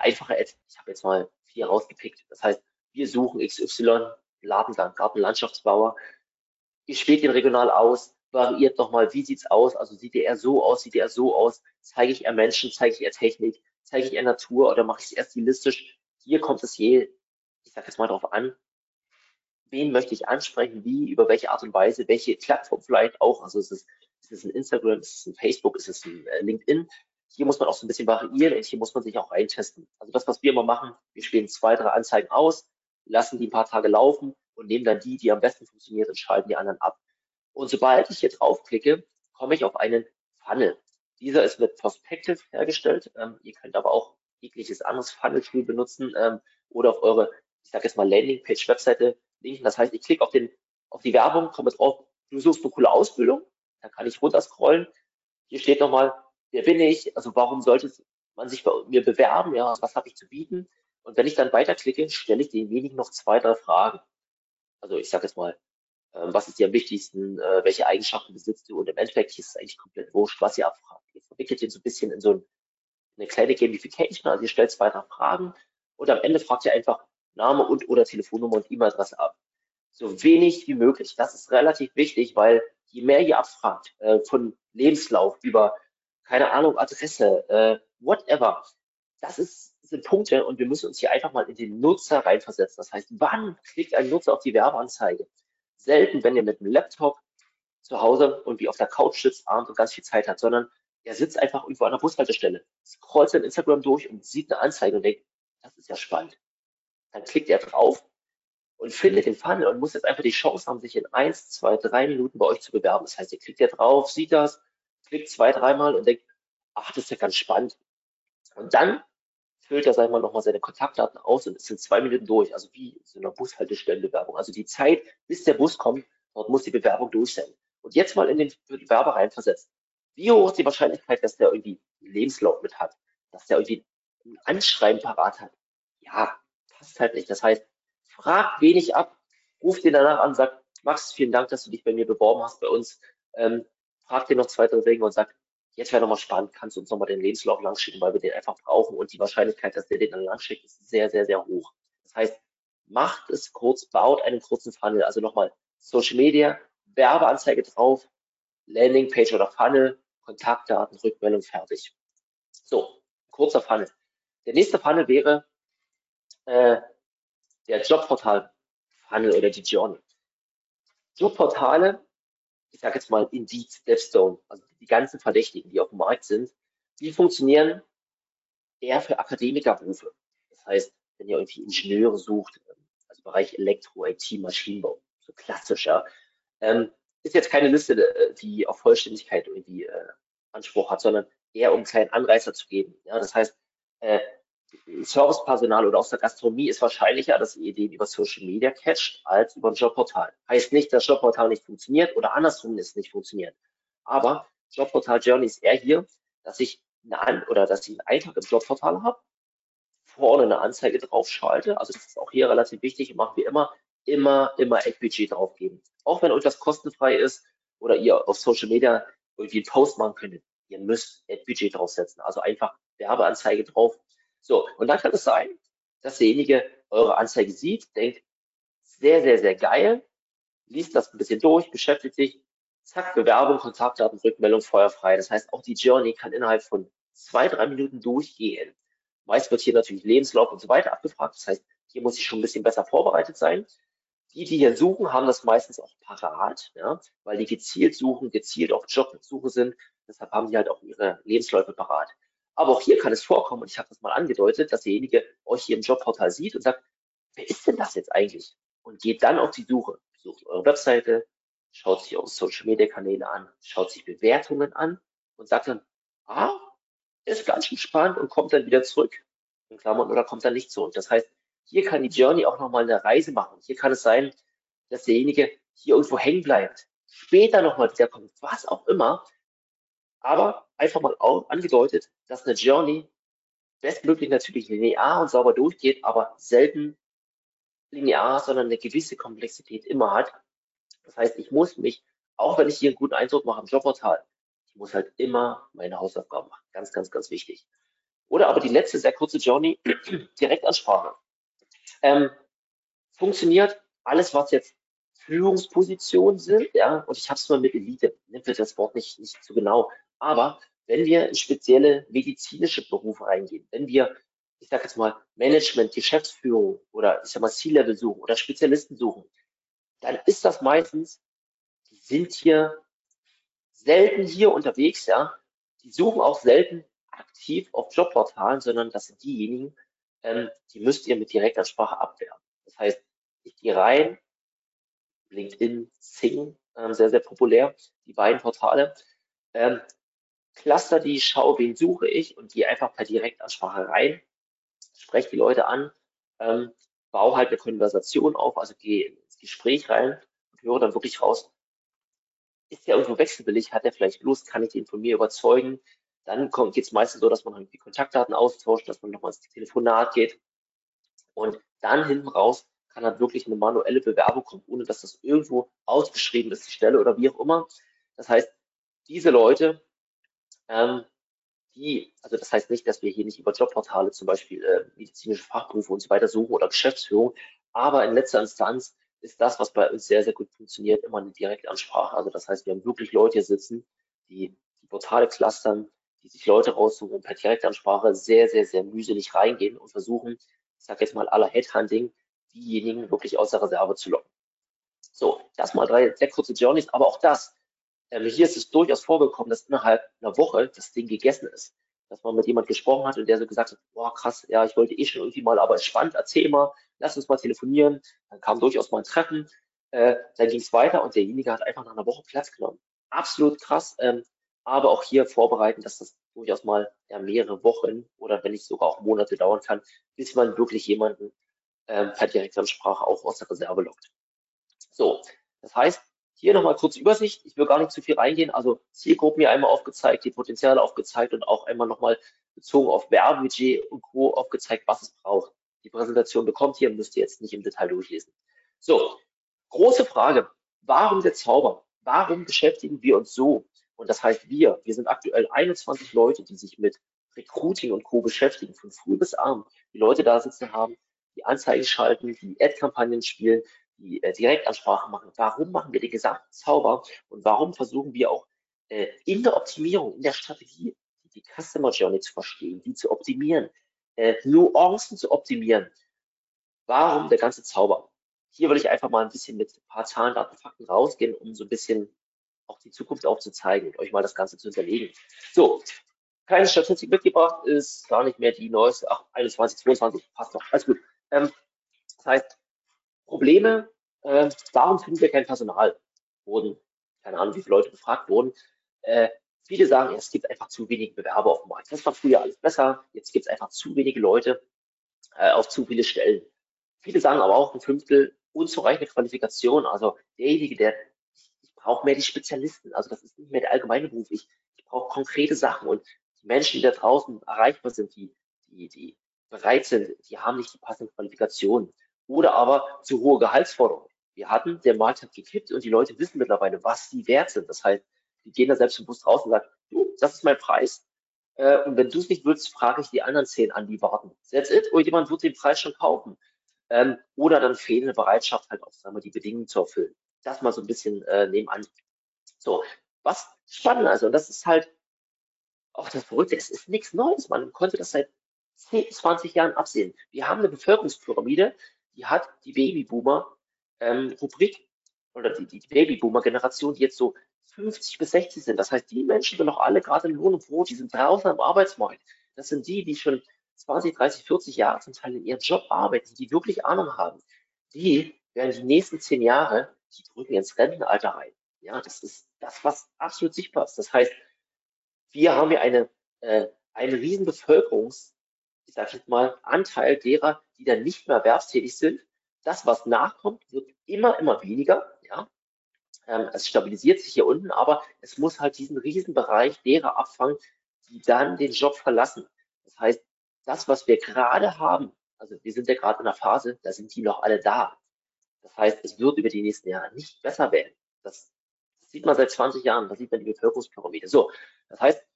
einfache Ad. Ich habe jetzt mal vier rausgepickt. Das heißt, wir suchen XY, Ladengang, Gartenlandschaftsbauer. Ihr spielt ihn regional aus, variiert nochmal, wie sieht's aus? Also sieht er so aus, sieht er so aus? Zeige ich eher Menschen, zeige ich eher Technik, zeige ich eher Natur oder mache ich es eher stilistisch? Hier kommt es je, ich sage jetzt mal darauf an, wen möchte ich ansprechen, wie, über welche Art und Weise, welche Plattform vielleicht auch. Also ist es, ist es ein Instagram, ist es ein Facebook, ist es ein äh, LinkedIn? Hier muss man auch so ein bisschen variieren und hier muss man sich auch eintesten. Also das, was wir immer machen, wir spielen zwei, drei Anzeigen aus, lassen die ein paar Tage laufen und nehmen dann die, die am besten funktioniert und schalten die anderen ab. Und sobald ich jetzt draufklicke, komme ich auf einen Funnel. Dieser ist mit Perspective hergestellt. Ähm, ihr könnt aber auch jegliches anderes Funnel-Tool benutzen ähm, oder auf eure, ich sage jetzt mal Landingpage-Webseite linken. Das heißt, ich klicke auf, den, auf die Werbung, komme drauf, du suchst eine coole Ausbildung, dann kann ich runterscrollen. Hier steht nochmal, wer bin ich? Also warum sollte man sich bei mir bewerben? Ja, was habe ich zu bieten? Und wenn ich dann weiterklicke, stelle ich denjenigen noch zwei, drei Fragen. Also ich sage jetzt mal, ähm, was ist dir am wichtigsten, äh, welche Eigenschaften besitzt du? Und im Endeffekt ist es eigentlich komplett wurscht, was ihr abfragt. Ihr verwickelt den so ein bisschen in so ein, eine kleine Gamification, also ihr stellt zwei, drei Fragen und am Ende fragt ihr einfach Name und oder Telefonnummer und E-Mail-Adresse ab. So wenig wie möglich. Das ist relativ wichtig, weil je mehr ihr abfragt, äh, von Lebenslauf über keine Ahnung, Adresse, äh, whatever. Das ist, sind Punkte und wir müssen uns hier einfach mal in den Nutzer reinversetzen. Das heißt, wann klickt ein Nutzer auf die Werbeanzeige? Selten, wenn ihr mit einem Laptop zu Hause und wie auf der Couch sitzt, abends und ganz viel Zeit hat, sondern er sitzt einfach irgendwo an der Bushaltestelle, scrollt sein Instagram durch und sieht eine Anzeige und denkt, das ist ja spannend. Dann klickt er drauf und findet den Funnel und muss jetzt einfach die Chance haben, sich in eins, zwei, drei Minuten bei euch zu bewerben. Das heißt, ihr klickt ja drauf, sieht das, klickt zwei, dreimal und denkt, ach, das ist ja ganz spannend. Und dann füllt er, sagen wir mal, nochmal seine Kontaktdaten aus und ist in zwei Minuten durch. Also wie so eine Bushaltestellenbewerbung. Also die Zeit, bis der Bus kommt, dort muss die Bewerbung durch sein. Und jetzt mal in den Bewerber reinversetzt. Wie hoch ist die Wahrscheinlichkeit, dass der irgendwie einen Lebenslauf mit hat? Dass der irgendwie ein Anschreiben parat hat? Ja, passt halt nicht. Das heißt, fragt wenig ab, ruft ihn danach an, sagt, Max, vielen Dank, dass du dich bei mir beworben hast bei uns. Ähm, fragt ihn noch zwei, drei Dinge und sagt, jetzt wäre nochmal spannend, kannst du uns nochmal den Lebenslauf langschicken, weil wir den einfach brauchen und die Wahrscheinlichkeit, dass der den dann langschickt, ist sehr, sehr, sehr hoch. Das heißt, macht es kurz, baut einen kurzen Funnel. Also nochmal Social Media, Werbeanzeige drauf, Landingpage oder Funnel, Kontaktdaten, Rückmeldung, fertig. So, kurzer Funnel. Der nächste Funnel wäre äh, der Jobportal-Funnel oder die Journey. Jobportale ich sage jetzt mal Indeed, Stepstone, also die ganzen Verdächtigen, die auf dem Markt sind, die funktionieren eher für Akademikerberufe. Das heißt, wenn ihr irgendwie Ingenieure sucht, also Bereich Elektro, IT, Maschinenbau, so klassischer, ähm, ist jetzt keine Liste, äh, die auf Vollständigkeit irgendwie äh, Anspruch hat, sondern eher um einen kleinen Anreißer zu geben. Ja, das heißt, äh, Servicepersonal oder aus der Gastronomie ist wahrscheinlicher, dass ihr den über Social Media catcht, als über ein Jobportal. Heißt nicht, dass Jobportal nicht funktioniert oder andersrum es nicht funktioniert. Aber Jobportal Journey ist eher hier, dass ich eine oder dass ich einen Eintrag im Jobportal habe, vorne eine Anzeige drauf schalte. Also das ist auch hier relativ wichtig. Machen wir immer, immer, immer Ad-Budget draufgeben. Auch wenn euch das kostenfrei ist oder ihr auf Social Media irgendwie einen Post machen könnt. Ihr müsst Ad-Budget draufsetzen. Also einfach Werbeanzeige drauf so, und dann kann es sein, dass derjenige eure Anzeige sieht, denkt, sehr, sehr, sehr geil, liest das ein bisschen durch, beschäftigt sich, zack, Bewerbung, Kontaktdaten, Rückmeldung, feuerfrei. Das heißt, auch die Journey kann innerhalb von zwei, drei Minuten durchgehen. Meist wird hier natürlich Lebenslauf und so weiter abgefragt. Das heißt, hier muss ich schon ein bisschen besser vorbereitet sein. Die, die hier suchen, haben das meistens auch parat, ja, weil die gezielt suchen, gezielt auf Jobsuche sind. Deshalb haben die halt auch ihre Lebensläufe parat. Aber auch hier kann es vorkommen, und ich habe das mal angedeutet, dass derjenige euch hier im Jobportal sieht und sagt, wer ist denn das jetzt eigentlich? Und geht dann auf die Suche, sucht eure Webseite, schaut sich eure Social Media Kanäle an, schaut sich Bewertungen an und sagt dann, ah, ist ganz schön spannend und kommt dann wieder zurück. In Klammern oder kommt dann nicht zurück. Das heißt, hier kann die Journey auch nochmal eine Reise machen. Hier kann es sein, dass derjenige hier irgendwo hängen bleibt, später nochmal wiederkommt, was auch immer. Aber einfach mal auch angedeutet, dass eine Journey bestmöglich natürlich linear und sauber durchgeht, aber selten linear, sondern eine gewisse Komplexität immer hat. Das heißt, ich muss mich, auch wenn ich hier einen guten Eindruck mache im Jobportal, ich muss halt immer meine Hausaufgaben machen. Ganz, ganz, ganz wichtig. Oder aber die letzte sehr kurze Journey, Direktansprache. Ähm, funktioniert alles, was jetzt Führungspositionen sind, ja, und ich habe es mal mit Elite, nimmt das Wort nicht, nicht zu genau, aber wenn wir in spezielle medizinische Berufe reingehen, wenn wir, ich sage jetzt mal, Management, Geschäftsführung oder ich sag mal C-Level suchen oder Spezialisten suchen, dann ist das meistens, die sind hier selten hier unterwegs, ja, die suchen auch selten aktiv auf Jobportalen, sondern das sind diejenigen, ähm, die müsst ihr mit Direktansprache abwehren. Das heißt, ich gehe rein, LinkedIn, Sing, ähm, sehr, sehr populär, die beiden Portale, ähm, cluster die, schaue, wen suche ich und gehe einfach per Direktansprache rein, spreche die Leute an, ähm, baue halt eine Konversation auf, also gehe ins Gespräch rein und höre dann wirklich raus, ist der irgendwo wechselwillig, hat er vielleicht Lust, kann ich den von mir überzeugen, dann geht es meistens so, dass man die Kontaktdaten austauscht, dass man nochmal ins Telefonat geht. Und dann hinten raus kann halt wirklich eine manuelle Bewerbung kommen, ohne dass das irgendwo ausgeschrieben ist, die Stelle oder wie auch immer. Das heißt, diese Leute, ähm, die, also das heißt nicht, dass wir hier nicht über Jobportale zum Beispiel äh, medizinische Fachberufe und so weiter suchen oder Geschäftsführung, aber in letzter Instanz ist das, was bei uns sehr, sehr gut funktioniert, immer eine Direktansprache. Also das heißt, wir haben wirklich Leute hier sitzen, die die Portale clustern, die sich Leute raussuchen und per Direktansprache sehr, sehr, sehr mühselig reingehen und versuchen, ich sage jetzt mal aller Headhunting, diejenigen wirklich aus der Reserve zu locken. So, das mal drei sehr kurze Journeys, aber auch das, ähm, hier ist es durchaus vorgekommen, dass innerhalb einer Woche das Ding gegessen ist. Dass man mit jemand gesprochen hat und der so gesagt hat, boah krass, ja, ich wollte eh schon irgendwie mal, aber es ist spannend, erzähl mal, lass uns mal telefonieren. Dann kam durchaus mal ein Treffen, äh, dann ging es weiter und derjenige hat einfach nach einer Woche Platz genommen. Absolut krass. Ähm, aber auch hier vorbereiten, dass das durchaus mal ja, mehrere Wochen oder wenn nicht sogar auch Monate dauern kann, bis man wirklich jemanden ähm, per Direktansprache auch aus der Reserve lockt. So, das heißt, hier nochmal kurz Übersicht. Ich will gar nicht zu viel reingehen. Also Zielgruppen hier einmal aufgezeigt, die Potenziale aufgezeigt und auch einmal nochmal bezogen auf Werbebudget und Co. aufgezeigt, was es braucht. Die Präsentation bekommt ihr, müsst ihr jetzt nicht im Detail durchlesen. So, große Frage. Warum der Zauber? Warum beschäftigen wir uns so und das heißt wir, wir sind aktuell 21 Leute, die sich mit Recruiting und Co. beschäftigen, von früh bis abend. Die Leute da sitzen haben, die Anzeigen schalten, die Ad-Kampagnen spielen, die äh, Direktansprache machen. Warum machen wir den gesamten Zauber und warum versuchen wir auch äh, in der Optimierung, in der Strategie, die Customer Journey zu verstehen, die zu optimieren, äh, Nuancen zu optimieren? Warum der ganze Zauber? Hier will ich einfach mal ein bisschen mit ein paar Zahlen, Daten, Fakten rausgehen, um so ein bisschen auch die Zukunft aufzuzeigen und euch mal das Ganze zu hinterlegen. So, keine Statistik mitgebracht, ist gar nicht mehr die neueste, ach, 21, 22, passt doch, alles gut. Ähm, das heißt, Probleme, äh, warum finden wir kein Personal? Wurden, keine Ahnung, wie viele Leute befragt wurden. Äh, viele sagen, es gibt einfach zu wenige Bewerber auf dem Markt. Das war früher alles besser, jetzt gibt es einfach zu wenige Leute äh, auf zu viele Stellen. Viele sagen aber auch ein Fünftel unzureichende Qualifikation. Also derjenige, der brauche mehr die Spezialisten. Also das ist nicht mehr der allgemeine Beruf. Ich, ich brauche konkrete Sachen und die Menschen, die da draußen erreichbar sind, die, die, die bereit sind, die haben nicht die passenden Qualifikationen. Oder aber zu hohe Gehaltsforderungen. Wir hatten, der Markt hat gekippt und die Leute wissen mittlerweile, was sie wert sind. Das heißt, die gehen da selbstbewusst raus und sagen, du, das ist mein Preis. Äh, und wenn du es nicht willst, frage ich die anderen zehn an, die warten. That's it. Oder jemand wird den Preis schon kaufen. Ähm, oder dann fehlende Bereitschaft, halt auch sagen wir, die Bedingungen zu erfüllen das mal so ein bisschen äh, nebenan. So, was spannend also, und das ist halt auch das Verrückte, es ist nichts Neues, man konnte das seit 10, 20 Jahren absehen. Wir haben eine Bevölkerungspyramide, die hat die Babyboomer ähm, oder die, die Babyboomer-Generation, die jetzt so 50 bis 60 sind. Das heißt, die Menschen sind noch alle gerade in Lohn und Brot, die sind draußen am Arbeitsmarkt. Das sind die, die schon 20, 30, 40 Jahre zum Teil in ihrem Job arbeiten, die wirklich Ahnung haben. Die werden die nächsten zehn Jahre, die drücken ins Rentenalter rein. Ja, das ist das, was absolut sichtbar ist. Das heißt, wir haben hier eine, äh, einen riesen Bevölkerungs, ich sage jetzt mal, Anteil derer, die dann nicht mehr erwerbstätig sind. Das, was nachkommt, wird immer, immer weniger. Ja, ähm, es stabilisiert sich hier unten, aber es muss halt diesen Riesenbereich derer abfangen, die dann den Job verlassen. Das heißt, das, was wir gerade haben, also wir sind ja gerade in einer Phase, da sind die noch alle da. Das heißt, es wird über die nächsten Jahre nicht besser werden. Das, sieht man seit 20 Jahren, da sieht man die Bevölkerungspyramide. So, das heißt,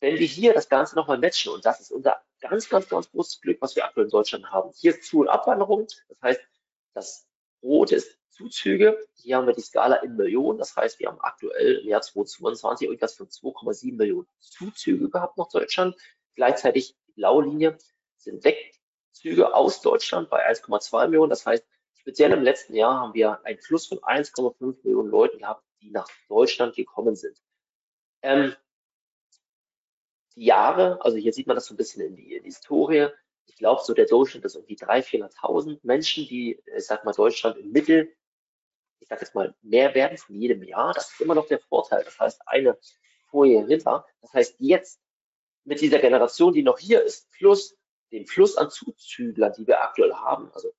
wenn wir hier das Ganze nochmal matchen, und das ist unser ganz, ganz, ganz großes Glück, was wir aktuell in Deutschland haben. Hier ist Zu- und Abwanderung, das heißt, das Rote ist Zuzüge. Hier haben wir die Skala in Millionen, das heißt, wir haben aktuell im Jahr 2022 irgendwas von 2,7 Millionen Zuzüge gehabt nach Deutschland. Gleichzeitig die blaue Linie sind Wegzüge aus Deutschland bei 1,2 Millionen. Das heißt, speziell im letzten Jahr haben wir einen Fluss von 1,5 Millionen Leuten gehabt, die nach Deutschland gekommen sind. Ähm, die Jahre, also hier sieht man das so ein bisschen in die, in die Historie. Ich glaube, so der Durchschnitt ist irgendwie 300.000, 400.000 Menschen, die, ich sag mal, Deutschland im Mittel, ich sag jetzt mal, mehr werden von jedem Jahr. Das ist immer noch der Vorteil. Das heißt, eine Folie hinter. Das heißt, jetzt mit dieser Generation, die noch hier ist, plus dem Fluss an Zuzüglern, die wir aktuell haben, also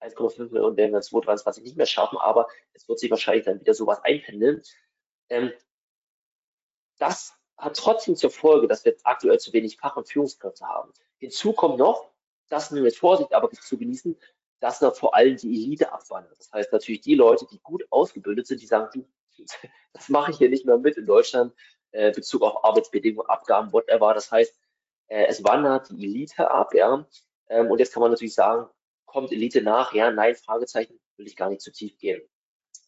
1,5 Millionen werden wir 2023 nicht mehr schaffen, aber es wird sich wahrscheinlich dann wieder sowas einpendeln. Ähm, das hat trotzdem zur Folge, dass wir aktuell zu wenig Fach- und Führungskräfte haben. Hinzu kommt noch, das nur mit Vorsicht aber zu genießen, dass noch vor allem die Elite abwandert. Das heißt natürlich die Leute, die gut ausgebildet sind, die sagen, das mache ich hier nicht mehr mit in Deutschland, äh, Bezug auf Arbeitsbedingungen, Abgaben, whatever. Das heißt, äh, es wandert die Elite ab, ja. Ähm, und jetzt kann man natürlich sagen, kommt Elite nach? Ja, nein, Fragezeichen, will ich gar nicht zu tief gehen.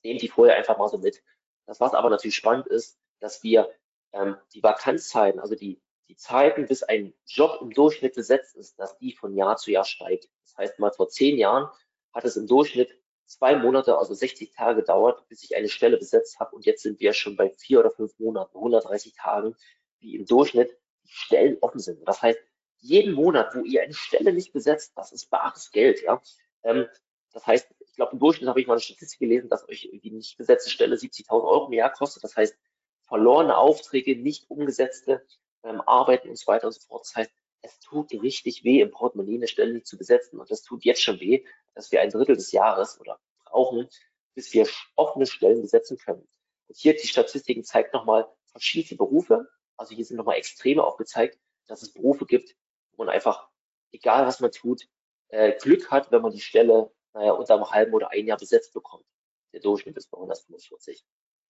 Nehmt die vorher einfach mal so mit. Das, was aber natürlich spannend ist, dass wir ähm, die Vakanzzeiten, also die, die Zeiten, bis ein Job im Durchschnitt besetzt ist, dass die von Jahr zu Jahr steigt. Das heißt, mal vor zehn Jahren hat es im Durchschnitt zwei Monate, also 60 Tage gedauert, bis ich eine Stelle besetzt habe. Und jetzt sind wir schon bei vier oder fünf Monaten, 130 Tagen, wie im Durchschnitt die Stellen offen sind. Das heißt, jeden Monat, wo ihr eine Stelle nicht besetzt, das ist bares Geld. Ja? Ähm, das heißt, ich glaube, im Durchschnitt habe ich mal eine Statistik gelesen, dass euch die nicht besetzte Stelle 70.000 Euro im Jahr kostet. Das heißt, verlorene Aufträge, nicht umgesetzte ähm, Arbeiten und so weiter und so fort. Das heißt, es tut richtig weh, im Portemonnaie eine Stelle nicht zu besetzen. Und das tut jetzt schon weh, dass wir ein Drittel des Jahres oder brauchen, bis wir offene Stellen besetzen können. Und hier die Statistiken zeigt nochmal verschiedene Berufe. Also hier sind nochmal Extreme aufgezeigt, dass es Berufe gibt, wo man einfach, egal was man tut, äh, Glück hat, wenn man die Stelle naja, unter einem halben oder ein Jahr besetzt bekommt. Der Durchschnitt ist bei 145.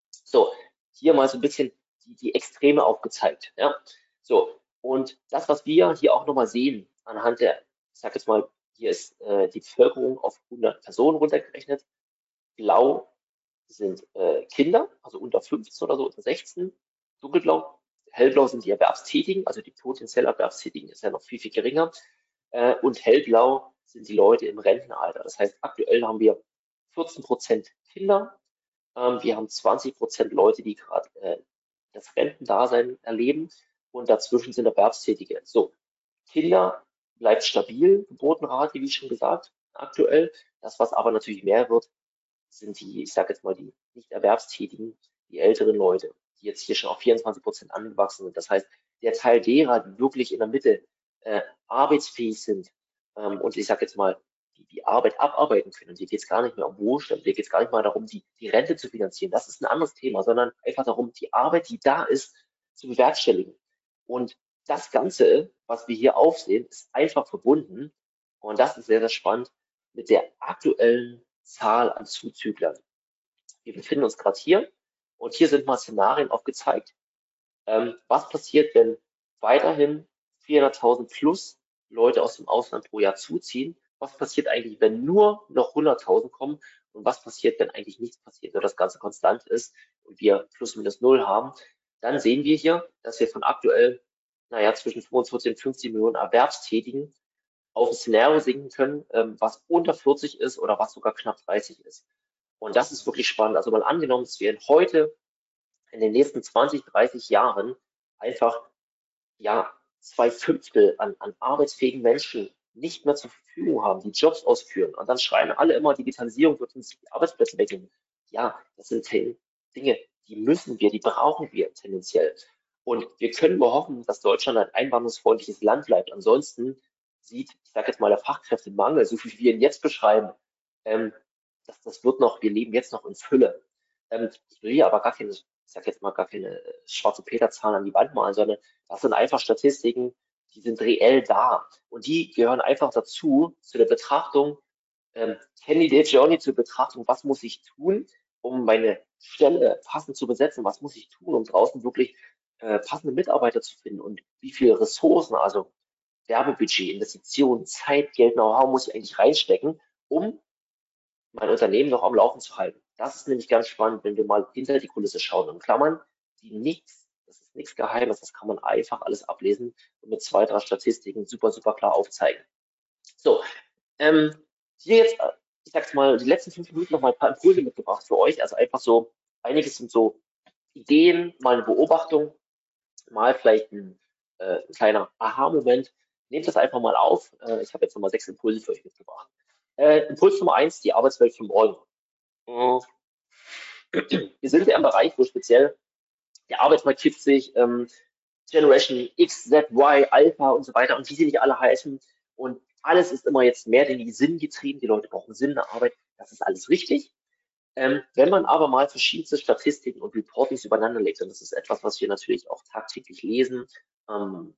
So, hier mal so ein bisschen die, die Extreme aufgezeigt. Ja? So, und das, was wir hier auch nochmal sehen, anhand der, ich sag jetzt mal, hier ist äh, die Bevölkerung auf 100 Personen runtergerechnet. Blau sind äh, Kinder, also unter 15 oder so, unter 16. Dunkelblau, hellblau sind die Erwerbstätigen, also die potenziell Erwerbstätigen ist ja noch viel, viel geringer. Äh, und hellblau sind die Leute im Rentenalter. Das heißt, aktuell haben wir 14 Prozent Kinder, ähm, wir haben 20 Prozent Leute, die gerade äh, das Rentendasein erleben und dazwischen sind Erwerbstätige. So, Kinder bleibt stabil, Geburtenrate, wie schon gesagt, aktuell. Das, was aber natürlich mehr wird, sind die, ich sage jetzt mal, die nicht Erwerbstätigen, die älteren Leute, die jetzt hier schon auf 24 Prozent angewachsen sind. Das heißt, der Teil derer, die wirklich in der Mitte äh, arbeitsfähig sind ähm, und ich sage jetzt mal, die, Arbeit abarbeiten können. Und hier geht es gar nicht mehr um Wohlstand, hier geht es gar nicht mal darum, die, die Rente zu finanzieren. Das ist ein anderes Thema, sondern einfach darum, die Arbeit, die da ist, zu bewerkstelligen. Und das Ganze, was wir hier aufsehen, ist einfach verbunden, und das ist sehr, sehr spannend, mit der aktuellen Zahl an Zuzüglern. Wir befinden uns gerade hier und hier sind mal Szenarien aufgezeigt. Ähm, was passiert, wenn weiterhin 400.000 plus Leute aus dem Ausland pro Jahr zuziehen was passiert eigentlich, wenn nur noch 100.000 kommen und was passiert, wenn eigentlich nichts passiert, wenn das Ganze konstant ist und wir plus minus null haben, dann sehen wir hier, dass wir von aktuell, naja, zwischen 45 und 50 Millionen Erwerbstätigen auf ein Szenario sinken können, ähm, was unter 40 ist oder was sogar knapp 30 ist. Und das ist wirklich spannend. Also mal angenommen, es werden heute in den nächsten 20, 30 Jahren einfach ja zwei Fünftel an, an arbeitsfähigen Menschen nicht mehr zur Verfügung haben, die Jobs ausführen. Und dann schreien alle immer, Digitalisierung wird uns die Arbeitsplätze wegnehmen. Ja, das sind Dinge, die müssen wir, die brauchen wir tendenziell. Und wir können nur hoffen, dass Deutschland ein einwanderungsfreundliches Land bleibt. Ansonsten sieht, ich sage jetzt mal, der Fachkräftemangel, so wie wir ihn jetzt beschreiben, ähm, das, das wird noch, wir leben jetzt noch in Fülle. Ähm, ich will hier aber gar keine ich sage jetzt mal gar keine äh, schwarze Peter-Zahlen an die Wand malen, sondern das sind einfach Statistiken, die sind reell da. Und die gehören einfach dazu, zu der Betrachtung, ähm, Candidate Journey zur Betrachtung, was muss ich tun, um meine Stelle passend zu besetzen, was muss ich tun, um draußen wirklich äh, passende Mitarbeiter zu finden und wie viele Ressourcen, also Werbebudget, Investitionen, Zeit, Geld, Know-how muss ich eigentlich reinstecken, um mein Unternehmen noch am Laufen zu halten. Das ist nämlich ganz spannend, wenn wir mal hinter die Kulisse schauen. Und Klammern, die nichts, das ist nichts Geheimes, das kann man einfach alles ablesen und mit zwei, drei Statistiken super, super klar aufzeigen. So, ähm, hier jetzt, äh, ich sag's mal, die letzten fünf Minuten noch mal ein paar Impulse mitgebracht für euch. Also einfach so, einiges sind so Ideen, mal eine Beobachtung, mal vielleicht ein, äh, ein kleiner Aha-Moment. Nehmt das einfach mal auf. Äh, ich habe jetzt nochmal sechs Impulse für euch mitgebracht. Äh, Impuls Nummer eins, die Arbeitswelt für morgen. Wir sind ja im Bereich, wo speziell der Arbeitsmarkt kippt sich, ähm, Generation X, Z, Y, Alpha und so weiter und wie sie nicht alle heißen. Und alles ist immer jetzt mehr denn die Sinn getrieben. Die Leute brauchen Sinn in der Arbeit. Das ist alles richtig. Ähm, wenn man aber mal verschiedenste Statistiken und Reportings übereinander legt, und das ist etwas, was wir natürlich auch tagtäglich lesen, ähm,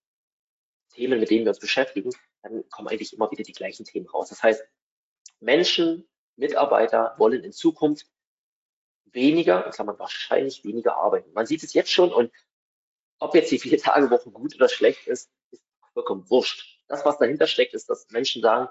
Themen, mit denen wir uns beschäftigen, dann kommen eigentlich immer wieder die gleichen Themen raus. Das heißt, Menschen Mitarbeiter wollen in Zukunft weniger, in Klammern wahrscheinlich weniger arbeiten. Man sieht es jetzt schon und ob jetzt die vier Tage Woche gut oder schlecht ist, ist vollkommen wurscht. Das, was dahinter steckt, ist, dass Menschen sagen,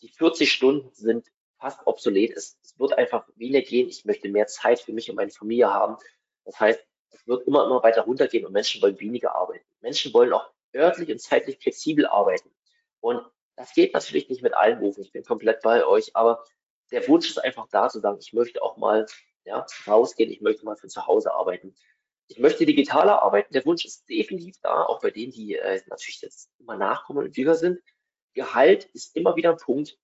die 40 Stunden sind fast obsolet. Es, es wird einfach weniger gehen. Ich möchte mehr Zeit für mich und meine Familie haben. Das heißt, es wird immer, immer weiter runtergehen und Menschen wollen weniger arbeiten. Menschen wollen auch örtlich und zeitlich flexibel arbeiten. Und das geht natürlich nicht mit allen Berufen. Ich bin komplett bei euch, aber der Wunsch ist einfach da zu sagen, ich möchte auch mal ja, rausgehen, ich möchte mal von zu Hause arbeiten. Ich möchte digitaler arbeiten. Der Wunsch ist definitiv da, auch bei denen, die äh, natürlich jetzt immer nachkommen und jünger sind. Gehalt ist immer wieder ein Punkt.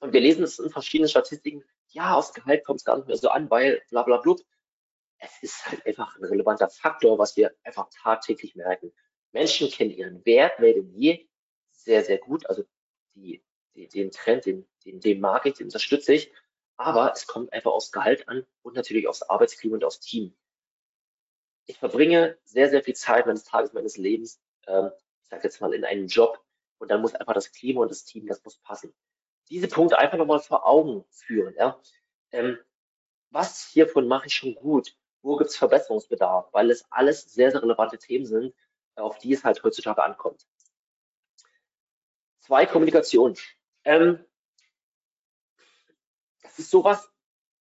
Und wir lesen es in verschiedenen Statistiken. Ja, aufs Gehalt kommt es gar nicht mehr so an, weil bla bla bla. Es ist halt einfach ein relevanter Faktor, was wir einfach tagtäglich merken. Menschen kennen ihren Wert mehr denn je sehr, sehr gut. Also die den Trend, den, den, den mag ich, den unterstütze ich. Aber es kommt einfach aufs Gehalt an und natürlich aufs Arbeitsklima und aufs Team. Ich verbringe sehr, sehr viel Zeit meines Tages, meines Lebens, ähm, ich sage jetzt mal, in einem Job und dann muss einfach das Klima und das Team, das muss passen. Diese Punkte einfach nochmal vor Augen führen. Ja? Ähm, was hiervon mache ich schon gut? Wo gibt es Verbesserungsbedarf? Weil es alles sehr, sehr relevante Themen sind, auf die es halt heutzutage ankommt. Zwei, Kommunikation. Ähm, ist sowas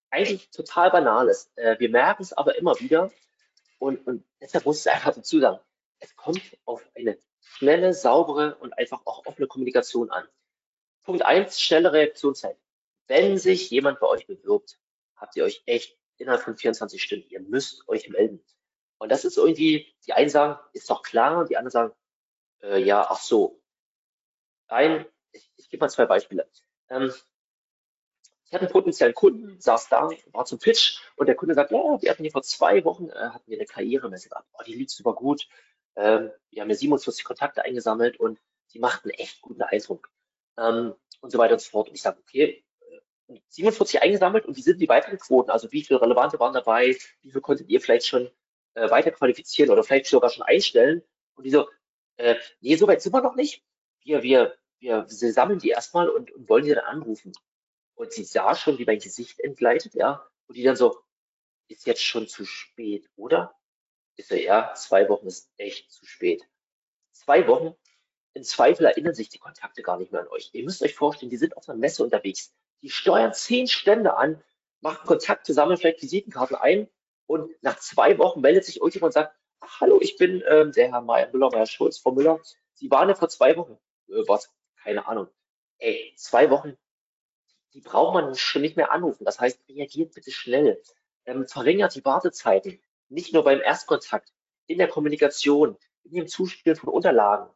eigentlich total Banales. Äh, wir merken es aber immer wieder und, und deshalb muss ich einfach dazu sagen, es kommt auf eine schnelle, saubere und einfach auch offene Kommunikation an. Punkt eins: schnelle Reaktionszeit. Wenn sich jemand bei euch bewirbt, habt ihr euch echt innerhalb von 24 Stunden, ihr müsst euch melden. Und das ist irgendwie, die einen sagen, ist doch klar, und die anderen sagen, äh, ja, ach so. Ein ich, ich gebe mal zwei Beispiele. Ähm, ich hatte einen potenziellen Kunden, saß da, war zum Pitch und der Kunde sagt, ja, wir hatten hier vor zwei Wochen, äh, hatten wir eine Karrieremesse gehabt. Oh, die lief super gut. Ähm, wir haben ja 47 Kontakte eingesammelt und die machten echt guten Eindruck. Ähm, und so weiter und so fort. Und ich sage, okay, 47 äh, eingesammelt und wie sind die weiteren Quoten? Also wie viele Relevante waren dabei? Wie viel konntet ihr vielleicht schon äh, weiter oder vielleicht sogar schon einstellen? Und die so, äh, nee, so weit sind wir noch nicht. Wir, wir, wir, wir sammeln die erstmal und, und wollen die dann anrufen. Und sie sah schon, wie mein Gesicht entgleitet, ja. Und die dann so, ist jetzt schon zu spät, oder? Ich so, ja, zwei Wochen ist echt zu spät. Zwei Wochen, im Zweifel erinnern sich die Kontakte gar nicht mehr an euch. Ihr müsst euch vorstellen, die sind auf einer Messe unterwegs. Die steuern zehn Stände an, machen Kontakte, sammeln vielleicht Visitenkarten ein und nach zwei Wochen meldet sich irgendjemand und sagt, hallo, ich bin ähm, der Herr Müller, Meier Schulz, Frau Müller. Sie waren ja vor zwei Wochen. Äh, was? keine Ahnung, ey, zwei Wochen, die braucht man schon nicht mehr anrufen. Das heißt, reagiert bitte schnell, ähm, verringert die Wartezeiten, nicht nur beim Erstkontakt, in der Kommunikation, in dem Zuspielen von Unterlagen.